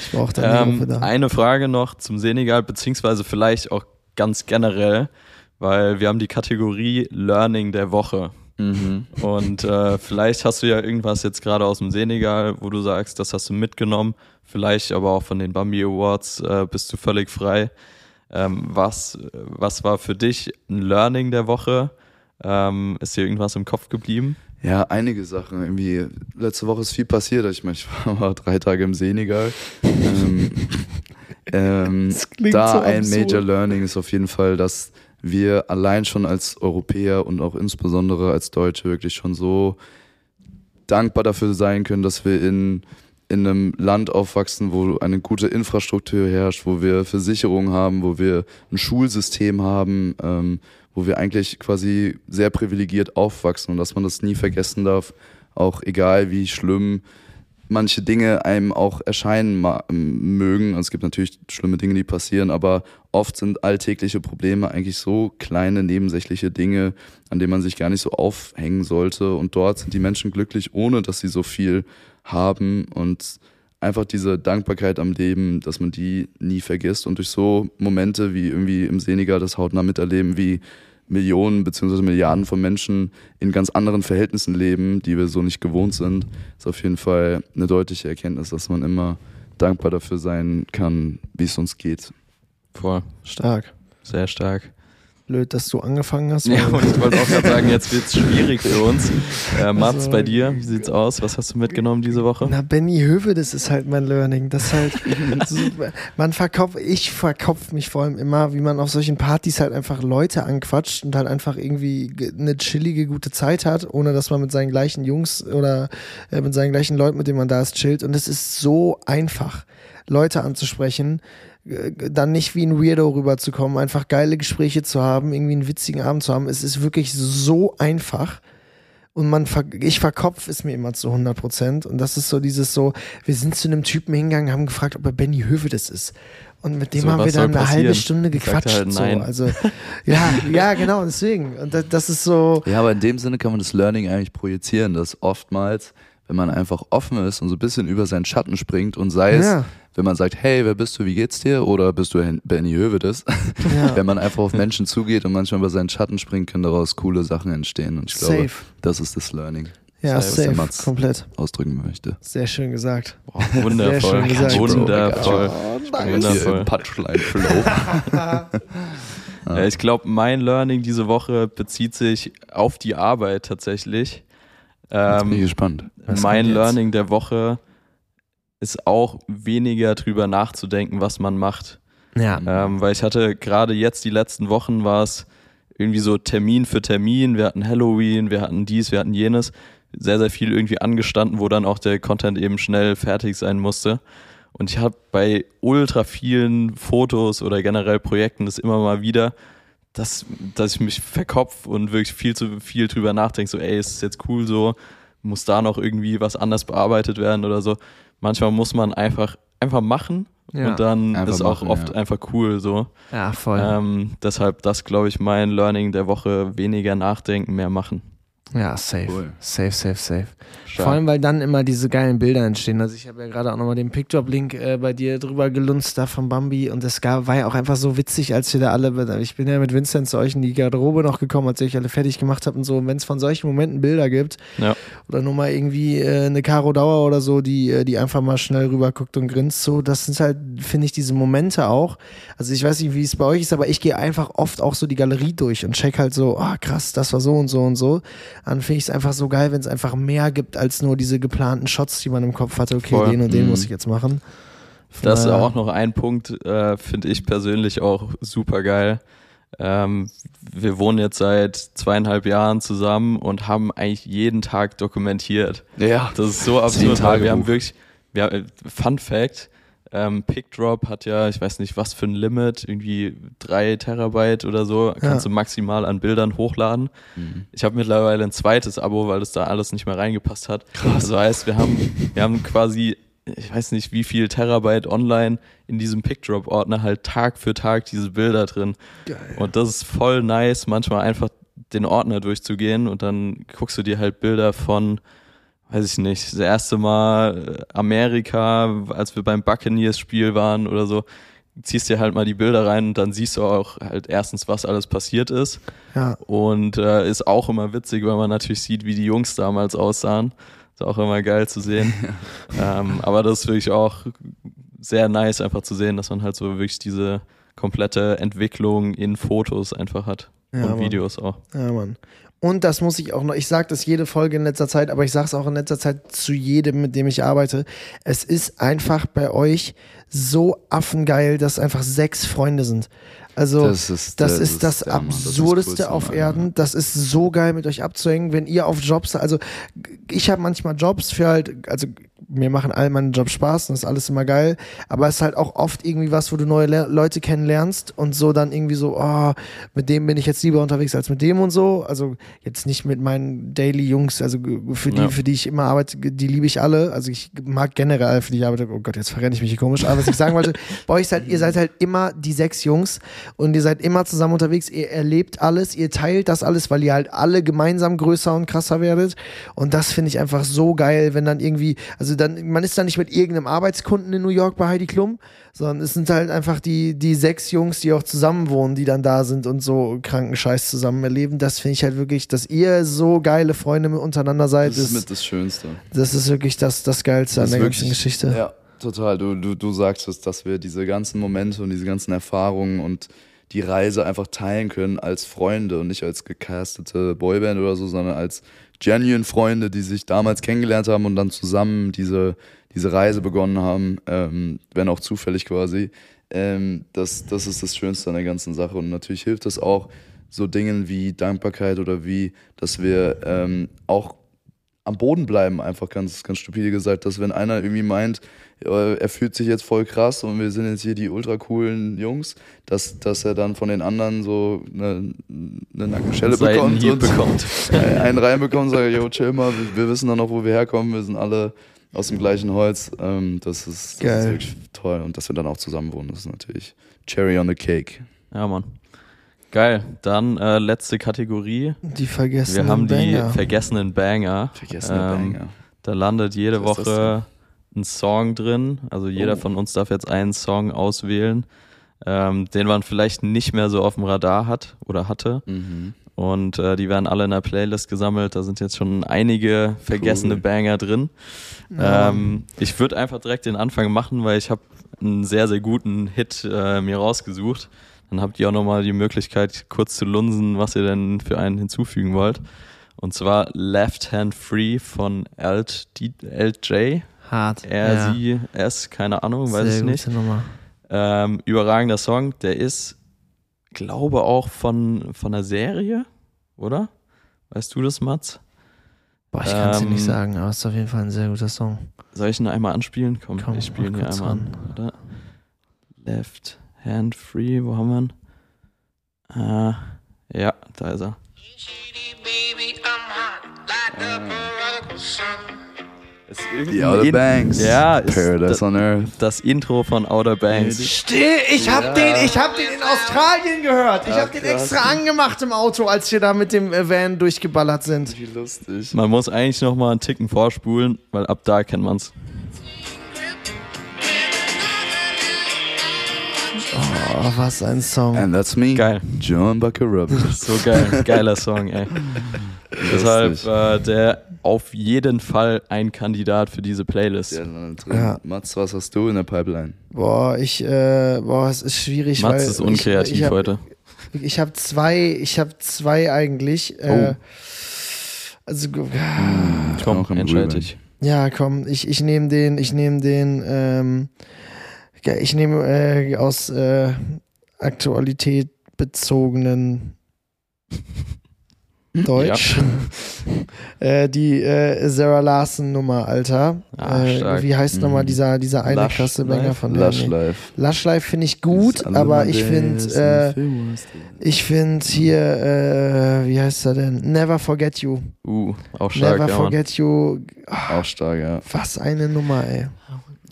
Ich brauche dann die Ähm, Gruppe da. eine Frage noch zum Senegal, beziehungsweise vielleicht auch ganz generell, weil wir haben die Kategorie Learning der Woche. Mhm. Und äh, vielleicht hast du ja irgendwas jetzt gerade aus dem Senegal, wo du sagst, das hast du mitgenommen. Vielleicht aber auch von den Bambi Awards äh, bist du völlig frei. Ähm, was, was war für dich ein Learning der Woche? Ähm, ist dir irgendwas im Kopf geblieben? Ja, einige Sachen. Irgendwie, letzte Woche ist viel passiert. Ich meine, ich war drei Tage im Senegal. ähm, ähm, Das klingt da so ein absurd. Major Learning ist auf jeden Fall, dass wir allein schon als Europäer und auch insbesondere als Deutsche wirklich schon so dankbar dafür sein können, dass wir in, in einem Land aufwachsen, wo eine gute Infrastruktur herrscht, wo wir Versicherungen haben, wo wir ein Schulsystem haben, ähm, wo wir eigentlich quasi sehr privilegiert aufwachsen und dass man das nie vergessen darf, auch egal wie schlimm manche Dinge einem auch erscheinen mögen. Es gibt natürlich schlimme Dinge, die passieren, aber oft sind alltägliche Probleme eigentlich so kleine nebensächliche Dinge, an denen man sich gar nicht so aufhängen sollte. Und dort sind die Menschen glücklich, ohne dass sie so viel haben und einfach diese Dankbarkeit am Leben, dass man die nie vergisst und durch so Momente wie irgendwie im Senegal das hautnah miterleben, wie Millionen beziehungsweise Milliarden von Menschen in ganz anderen Verhältnissen leben, die wir so nicht gewohnt sind, ist auf jeden Fall eine deutliche Erkenntnis, dass man immer dankbar dafür sein kann, wie es uns geht. Voll, Stark. sehr stark. Blöd, dass du angefangen hast. Ja, und ich wollte auch gerade sagen, jetzt wird es schwierig für uns. Äh, Mats, Also- bei dir, wie sieht's aus? Was hast du mitgenommen diese Woche? Na, Benny Höwe, das ist halt mein Learning. Das ist halt, so, man verkauft, ich verkopf mich vor allem immer, wie man auf solchen Partys halt einfach Leute anquatscht und halt einfach irgendwie ge- eine chillige, gute Zeit hat, ohne dass man mit seinen gleichen Jungs oder äh, mit seinen gleichen Leuten, mit denen man da ist, chillt. Und es ist so einfach, Leute anzusprechen, dann nicht wie ein Weirdo rüberzukommen, einfach geile Gespräche zu haben, irgendwie einen witzigen Abend zu haben. Es ist wirklich so einfach. Und man, ver ich verkopf es mir immer zu 100 Prozent. Und das ist so dieses so, wir sind zu einem Typen hingegangen, haben gefragt, ob er Benny Höwe das ist. Und mit dem So, haben wir dann eine halbe passieren? Stunde Sagt er gequatscht. halt so. Also, ja, ja, genau, deswegen. Und das, das ist so, Ja, aber in dem Sinne kann man das Learning eigentlich projizieren, dass oftmals, wenn man einfach offen ist und so ein bisschen über seinen Schatten springt und sei es, ja, wenn man sagt, hey, wer bist du, wie geht's dir? Oder bist du Benny Hövedes? ja. wenn man einfach auf Menschen zugeht und manchmal über seinen Schatten springt, können daraus coole Sachen entstehen. Und ich glaube, safe. das ist das Learning, Ja, was der safe, Mats komplett. ausdrücken möchte. Sehr schön gesagt. Boah, wundervoll, schön gesagt, wundervoll. Oh, Wundervoll. Hier im Punchline-Flow. Ja, ich glaube, mein Learning diese Woche bezieht sich auf die Arbeit tatsächlich. Jetzt bin ich Ähm, gespannt. Was mein? Learning der Woche ist auch weniger drüber nachzudenken, was man macht. Ja. Ähm, weil ich hatte gerade jetzt die letzten Wochen war es irgendwie so Termin für Termin. Wir hatten Halloween, wir hatten dies, wir hatten jenes. Sehr, sehr viel irgendwie angestanden, wo dann auch der Content eben schnell fertig sein musste. Und ich habe bei ultra vielen Fotos oder generell Projekten das immer mal wieder, dass, dass ich mich verkopf und wirklich viel zu viel drüber nachdenke. So, ey, ist es jetzt cool so? Muss da noch irgendwie was anders bearbeitet werden oder so? Manchmal muss man einfach, einfach machen Ja. und dann Einfach ist auch machen, oft ja. einfach cool so. ja, voll. Ähm, deshalb das, glaube ich, mein Learning der Woche. Weniger nachdenken, mehr machen. Ja, safe. Cool. Safe, safe, safe. Stark. Vor allem, weil dann immer diese geilen Bilder entstehen. Also ich habe ja gerade auch nochmal den Pickdrop-Link äh, bei dir drüber gelunzt da von Bambi und das war ja auch einfach so witzig, als wir da alle, ich bin ja mit Vincent zu euch in die Garderobe noch gekommen, als ihr euch alle fertig gemacht habt und so. Und wenn es von solchen Momenten Bilder gibt Ja. oder nur mal irgendwie äh, eine Caro Dauer oder so, die, äh, die einfach mal schnell rüber guckt und grinst, so, das sind halt, finde ich, diese Momente auch. Also ich weiß nicht, wie es bei euch ist, aber ich gehe einfach oft auch so die Galerie durch und check halt so, ah krass, das war so und so und so. Dann finde ich es einfach so geil, wenn es einfach mehr gibt als nur diese geplanten Shots, die man im Kopf hatte. Okay, Voll. den und den Mhm. muss ich jetzt machen. Von Das ist auch noch ein Punkt, äh, finde ich persönlich auch super geil. Ähm, wir wohnen jetzt seit zweieinhalb Jahren zusammen und haben eigentlich jeden Tag dokumentiert. Ja. Das ist so Zehn absurd, wir haben wirklich, wir, Fun Fact, ähm, PickDrop hat ja, ich weiß nicht, was für ein Limit, irgendwie drei Terabyte oder so, kannst du maximal an Bildern hochladen. Mhm. Ich habe mittlerweile ein zweites Abo, weil das da alles nicht mehr reingepasst hat. Krass. Also heißt, wir haben, wir haben quasi, ich weiß nicht, wie viel Terabyte online in diesem PickDrop-Ordner halt Tag für Tag diese Bilder drin. Geil. Und das ist voll nice, manchmal einfach den Ordner durchzugehen und dann guckst du dir halt Bilder von, weiß ich nicht, das erste Mal äh, Amerika, als wir beim Buccaneers-Spiel waren oder so, ziehst dir halt mal die Bilder rein und dann siehst du auch halt erstens, was alles passiert ist. Ja, Und äh, ist auch immer witzig, weil man natürlich sieht, wie die Jungs damals aussahen. Ist auch immer geil zu sehen. ähm, aber das ist wirklich auch sehr nice, einfach zu sehen, dass man halt so wirklich diese komplette Entwicklung in Fotos einfach hat. Ja, und Mann. Videos auch. Ja, Mann. Und das muss ich auch noch, ich sage das jede Folge in letzter Zeit, aber ich sage es auch in letzter Zeit zu jedem, mit dem ich arbeite. Es ist einfach bei euch so affengeil, dass einfach sechs Freunde sind. Also das, Das ist, ist das, der Mann, das ist Absurdeste auf Erden. Das ist so geil, mit euch abzuhängen, wenn ihr auf Jobs, also ich habe manchmal Jobs für halt, also mir machen all meine Jobs Spaß und das ist alles immer geil, aber es ist halt auch oft irgendwie was, wo du neue Le Leute kennenlernst und so dann irgendwie so, oh, mit dem bin ich jetzt lieber unterwegs als mit dem und so. Also jetzt nicht mit meinen Daily Jungs, also für die, Ja. für die ich immer arbeite, die liebe ich alle. Also ich mag generell für die ich arbeite. Oh Gott, jetzt verrenne ich mich hier komisch. Aber was ich sagen wollte, bei euch seid, ihr seid halt immer die sechs Jungs und ihr seid immer zusammen unterwegs. Ihr erlebt alles, ihr teilt das alles, weil ihr halt alle gemeinsam größer und krasser werdet. Und das finde ich einfach so geil, wenn dann irgendwie, also dann, man ist dann nicht mit irgendeinem Arbeitskunden in New York bei Heidi Klum, sondern es sind halt einfach die, die sechs Jungs, die auch zusammen wohnen, die dann da sind und so kranken Scheiß zusammen erleben. Das finde ich halt wirklich, dass ihr so geile Freunde untereinander seid, Das ist ist, mit das Schönste. das ist wirklich das, das Geilste Das an der wirklich- ganzen Geschichte. Ja, total. Du, du, du sagst es, dass wir diese ganzen Momente und diese ganzen Erfahrungen und die Reise einfach teilen können als Freunde und nicht als gecastete Boyband oder so, sondern als genuine Freunde, die sich damals kennengelernt haben und dann zusammen diese, diese Reise begonnen haben, ähm, wenn auch zufällig quasi. Ähm, das, das ist das Schönste an der ganzen Sache. Und natürlich hilft das auch so Dingen wie Dankbarkeit oder wie, dass wir ähm, auch am Boden bleiben, einfach ganz, ganz stupide gesagt, dass wenn einer irgendwie meint, äh, er fühlt sich jetzt voll krass und wir sind jetzt hier die ultra coolen Jungs, dass, dass er dann von den anderen so eine, eine Nackenschelle bekommt und bekommt. einen reinbekommt und sagt, yo, chill mal, wir, wir wissen dann noch, wo wir herkommen, wir sind alle aus dem gleichen Holz. Ähm, das ist, das ist wirklich toll und dass wir dann auch zusammen wohnen, das ist natürlich Cherry on the Cake. Ja, Mann. Geil. Dann äh, letzte Kategorie. Die vergessen. Wir haben die Banger. vergessenen Banger. Vergessene Ähm, Banger. Da landet jede Was Woche ein Song drin. Also jeder Oh. von uns darf jetzt einen Song auswählen, ähm, den man vielleicht nicht mehr so auf dem Radar hat oder hatte. Mhm. Und äh, die werden alle in der Playlist gesammelt. Da sind jetzt schon einige vergessene Cool. Banger drin. Ja. Ähm, ich würde einfach direkt den Anfang machen, weil ich habe einen sehr, sehr guten Hit äh, mir rausgesucht. Dann habt ihr auch nochmal die Möglichkeit, kurz zu lunsen, was ihr denn für einen hinzufügen wollt. Und zwar Left Hand Free von LJ, LJ Hart. R, ja. sie, S, keine Ahnung, weiß Sehr ich nicht. Ähm, überragender Song, der ist, glaube auch von, von einer Serie, oder? Weißt du das, Mats? Boah, ich kann es dir Ähm, nicht sagen, aber es ist auf jeden Fall ein sehr guter Song. Soll ich ihn einmal anspielen? Komm, Komm, ich spiele ihn hier einmal an. Oder? Left Hand Free, wo haben wir ihn? Äh, ja, da ist er. Die Outer Banks. Ja, ist Paradise on Earth. Das Intro von Outer Banks. Still, ich hab den, ich hab den in Australien gehört. Ich Ja, hab den krass. extra angemacht im Auto, als wir da mit dem äh, Van durchgeballert sind. Wie lustig. Man muss eigentlich noch mal einen Ticken vorspulen, weil ab da kennt man's. Oh, was ein Song. And that's me. Geil. John Bucker Roberts. So geil. Geiler Song, ey. Deshalb äh, der auf jeden Fall ein Kandidat für diese Playlist. Ja. Ja. Mats, was hast du in der Pipeline? Boah, ich, äh, boah, es ist schwierig, Mats weil ist unkreativ ich, ich hab, heute. Ich habe zwei, ich habe zwei eigentlich. Äh, also Ich Komm, bin auch im entscheid Grübeln. dich. ja, komm, ich, ich nehme den, ich nehme den, ähm, ja, ich nehme äh, aus äh, Aktualität bezogenen Deutsch. äh, die äh, Sarah Larson Nummer, Alter. Ah, äh, wie heißt nochmal Mhm. dieser, dieser eine Lush krasse Banger von der? Lush Nee. Life. Lush Life finde ich gut, aber ich finde, äh, ich finde hier, äh, wie heißt er denn? Never Forget You. Uh, auch stark, Never ja, Mann. Forget You. Ah, Auch stark, ja. was eine Nummer, ey.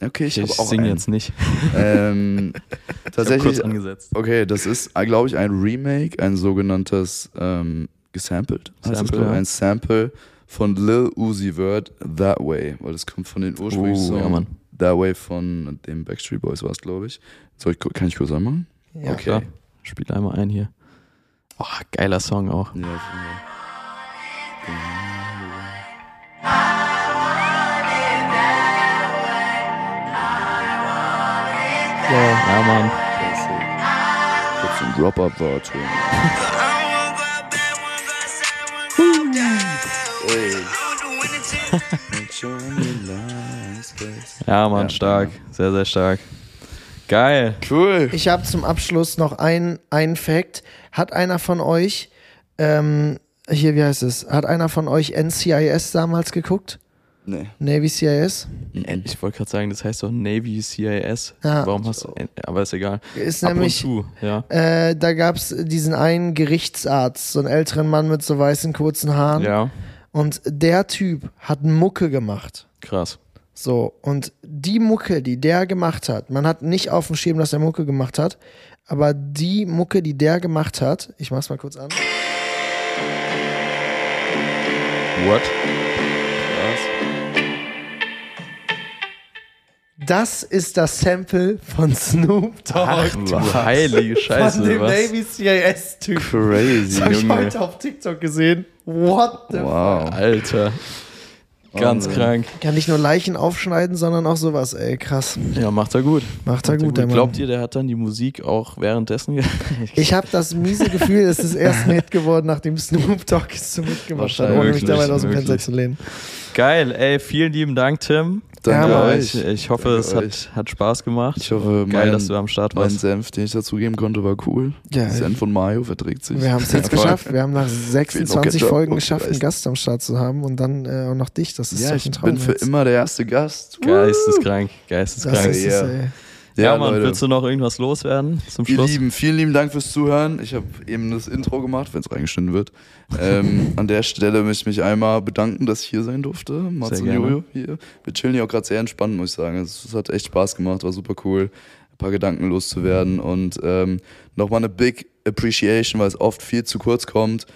Okay, ich, Ich singe jetzt nicht. Ähm, Ich tatsächlich, kurz angesetzt. okay, das ist, glaube ich, ein Remake, ein sogenanntes ähm, gesampled. Sample, ich, ja. Ein Sample von Lil Uzi Vert, That Way, weil das kommt von den ursprünglichen Uh, ja, Mann. That Way von den Backstreet Boys war es, glaube ich. Soll ich. Kann ich kurz anmachen? Ja. Okay. Klar. Spiel einmal ein hier. Oh, geiler Song auch. Ja, Ja, Mann. Kurz ein Drop-Up war schön. Ja, Mann, Ja, stark. Sehr, sehr stark. Geil. Cool. Ich habe zum Abschluss noch ein, ein Fact. Hat einer von euch, ähm, hier, wie heißt es? Hat einer von euch NCIS damals geguckt? Nee. Navy CIS? Ich wollte gerade sagen, das heißt doch Navy CIS. Ja. Warum hast du. Aber ist egal. Ist Ab und nämlich, zu, ja. äh, da gab es diesen einen Gerichtsarzt, so einen älteren Mann mit so weißen kurzen Haaren. Ja, Und der Typ hat Mucke gemacht. krass. So, und die Mucke, die der gemacht hat, man hat nicht auf dem Schirm, dass er Mucke gemacht hat, aber die Mucke, die der gemacht hat, ich mach's mal kurz an. What? Das ist das Sample von Snoop Dogg. Ach du heilige Scheiße. von dem was? Navy CIS-Typ. Crazy. Das hab ich heute auf TikTok gesehen. What the Wow. Alter. Ganz Wahnsinn. krank. Kann nicht nur Leichen aufschneiden, sondern auch sowas, ey, krass. Ja, macht er gut. Macht er gut, der Mann. Glaubt ihr, der hat dann die Musik auch währenddessen ge Ich habe das miese Gefühl, es ist erst ein Hit geworden, nachdem Snoop Dogg es so mitgemacht hat, ohne mich dabei aus dem Fenster zu lehnen. Geil, ey, vielen lieben Dank, Tim. Danke Ja, euch. Ich, ich hoffe, Danke es euch. hat, hat Spaß gemacht. Ich hoffe, Geil, mein, dass du am Start mein warst. Senf, den ich dazugeben konnte, war cool. Ja, Senf von Mayo verträgt sich. Wir haben es jetzt geschafft. Wir haben nach 26 Ketchup Folgen und geschafft, einen. Gast am Start zu haben und dann äh, auch noch dich. Das ist ja, doch ich ein Traum bin für jetzt. immer der erste Gast. Geisteskrank, Das geisteskrank. ist es, ey. Ja, Mann, Leute. willst du noch irgendwas loswerden zum Ihr Schluss? Lieben, vielen lieben Dank fürs Zuhören. Ich habe eben das Intro gemacht, wenn es reingeschnitten wird. Ähm, an der Stelle möchte ich mich einmal bedanken, dass ich hier sein durfte. Mats und. Jojo hier. Wir chillen hier auch gerade sehr entspannt, muss ich sagen. Es, es hat echt Spaß gemacht, war super cool, ein paar Gedanken loszuwerden. Und ähm, nochmal eine Big Appreciation, weil es oft viel zu kurz kommt.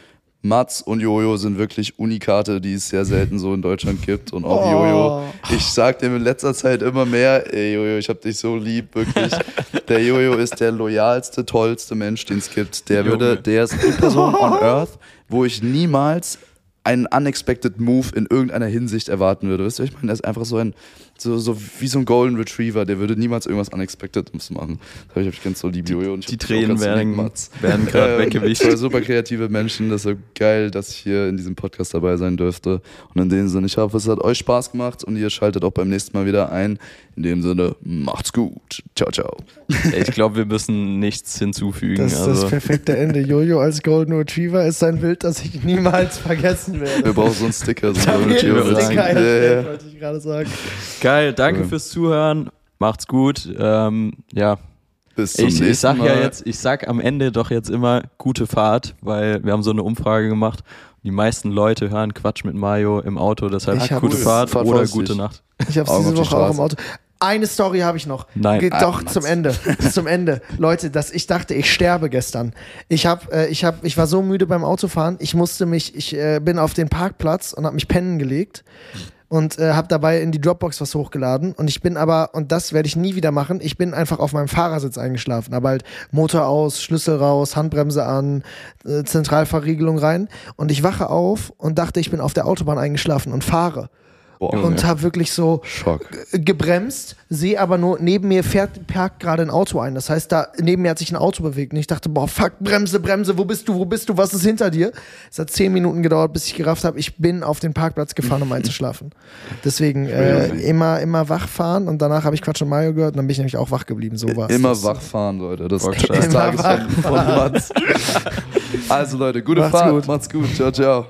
Mats und Jojo sind wirklich Unikate, die es sehr selten so in Deutschland gibt. Und auch Oh. Jojo. Ich sag dem in letzter Zeit immer mehr, ey Jojo, ich hab dich so lieb, wirklich. Der Jojo ist der loyalste, tollste Mensch, den es gibt. Der Junge. würde, der ist die Person on Earth, wo ich niemals einen unexpected Move in irgendeiner Hinsicht erwarten würde. Wisst ihr, ich meine, er ist einfach so ein, so, so wie so ein Golden Retriever, der würde niemals irgendwas unexpected machen. Das habe ich, hab ich ganz so lieb, Jojo. Und ich Die Tränen werden, werden gerade Ähm, weggewischt. Zwei super kreative Menschen, das ist so geil, dass ich hier in diesem Podcast dabei sein dürfte. Und in dem Sinne, ich hoffe, es hat euch Spaß gemacht und ihr schaltet auch beim nächsten Mal wieder ein. In dem Sinne, macht's gut. Ciao, ciao. Ich glaube, wir müssen nichts hinzufügen. Das ist also, das perfekte Ende. Jojo als Golden Retriever ist ein Bild, das ich niemals vergessen werde. Wir brauchen so einen Sticker. So Da einen Sticker Ja, ja. wollte ich gerade sagen. geil, danke Cool. fürs Zuhören. Macht's gut. Ähm, ja, Bis zum ich, nächsten ich sag Mal. ja jetzt, ich sag am Ende doch jetzt immer gute Fahrt, weil wir haben so eine Umfrage gemacht Die meisten Leute hören Quatsch mit Mario im Auto, deshalb Ich gute. Fahrt Fahr oder vorsichtig. gute Nacht. Ich habe diese Woche auch im Straße. Auto. Eine Story habe ich noch. Nein. Geht Ah, doch Mats. zum Ende. zum Ende. Leute, dass ich dachte, ich sterbe gestern. Ich hab, äh, ich hab, ich war so müde beim Autofahren. Ich musste mich, ich äh, bin auf den Parkplatz und habe mich pennen gelegt und äh, habe dabei in die Dropbox was hochgeladen. Und ich bin aber, und das werde ich nie wieder machen, ich bin einfach auf meinem Fahrersitz eingeschlafen. Aber halt Motor aus, Schlüssel raus, Handbremse an, äh, Zentralverriegelung rein. Und ich wache auf und dachte, ich bin auf der Autobahn eingeschlafen und fahre. Boah, Und habe wirklich so Schock. gebremst, sehe aber nur, neben mir fährt, parkt gerade ein Auto ein. Das heißt, da neben mir hat sich ein Auto bewegt. Und ich dachte, boah, fuck, Bremse, Bremse, wo bist du, wo bist du, was ist hinter dir? Es hat zehn Minuten gedauert, bis ich gerafft habe, ich bin auf den Parkplatz gefahren, um einzuschlafen. Deswegen äh, immer, immer wach fahren und danach habe ich Quatsch und Mario gehört und dann bin ich nämlich auch wach geblieben. So war Immer wach fahren, Leute. Das ist das. Tagesende von Mats. Also Leute, gute Macht's Fahrt. gut. Macht's gut. Ciao, ciao.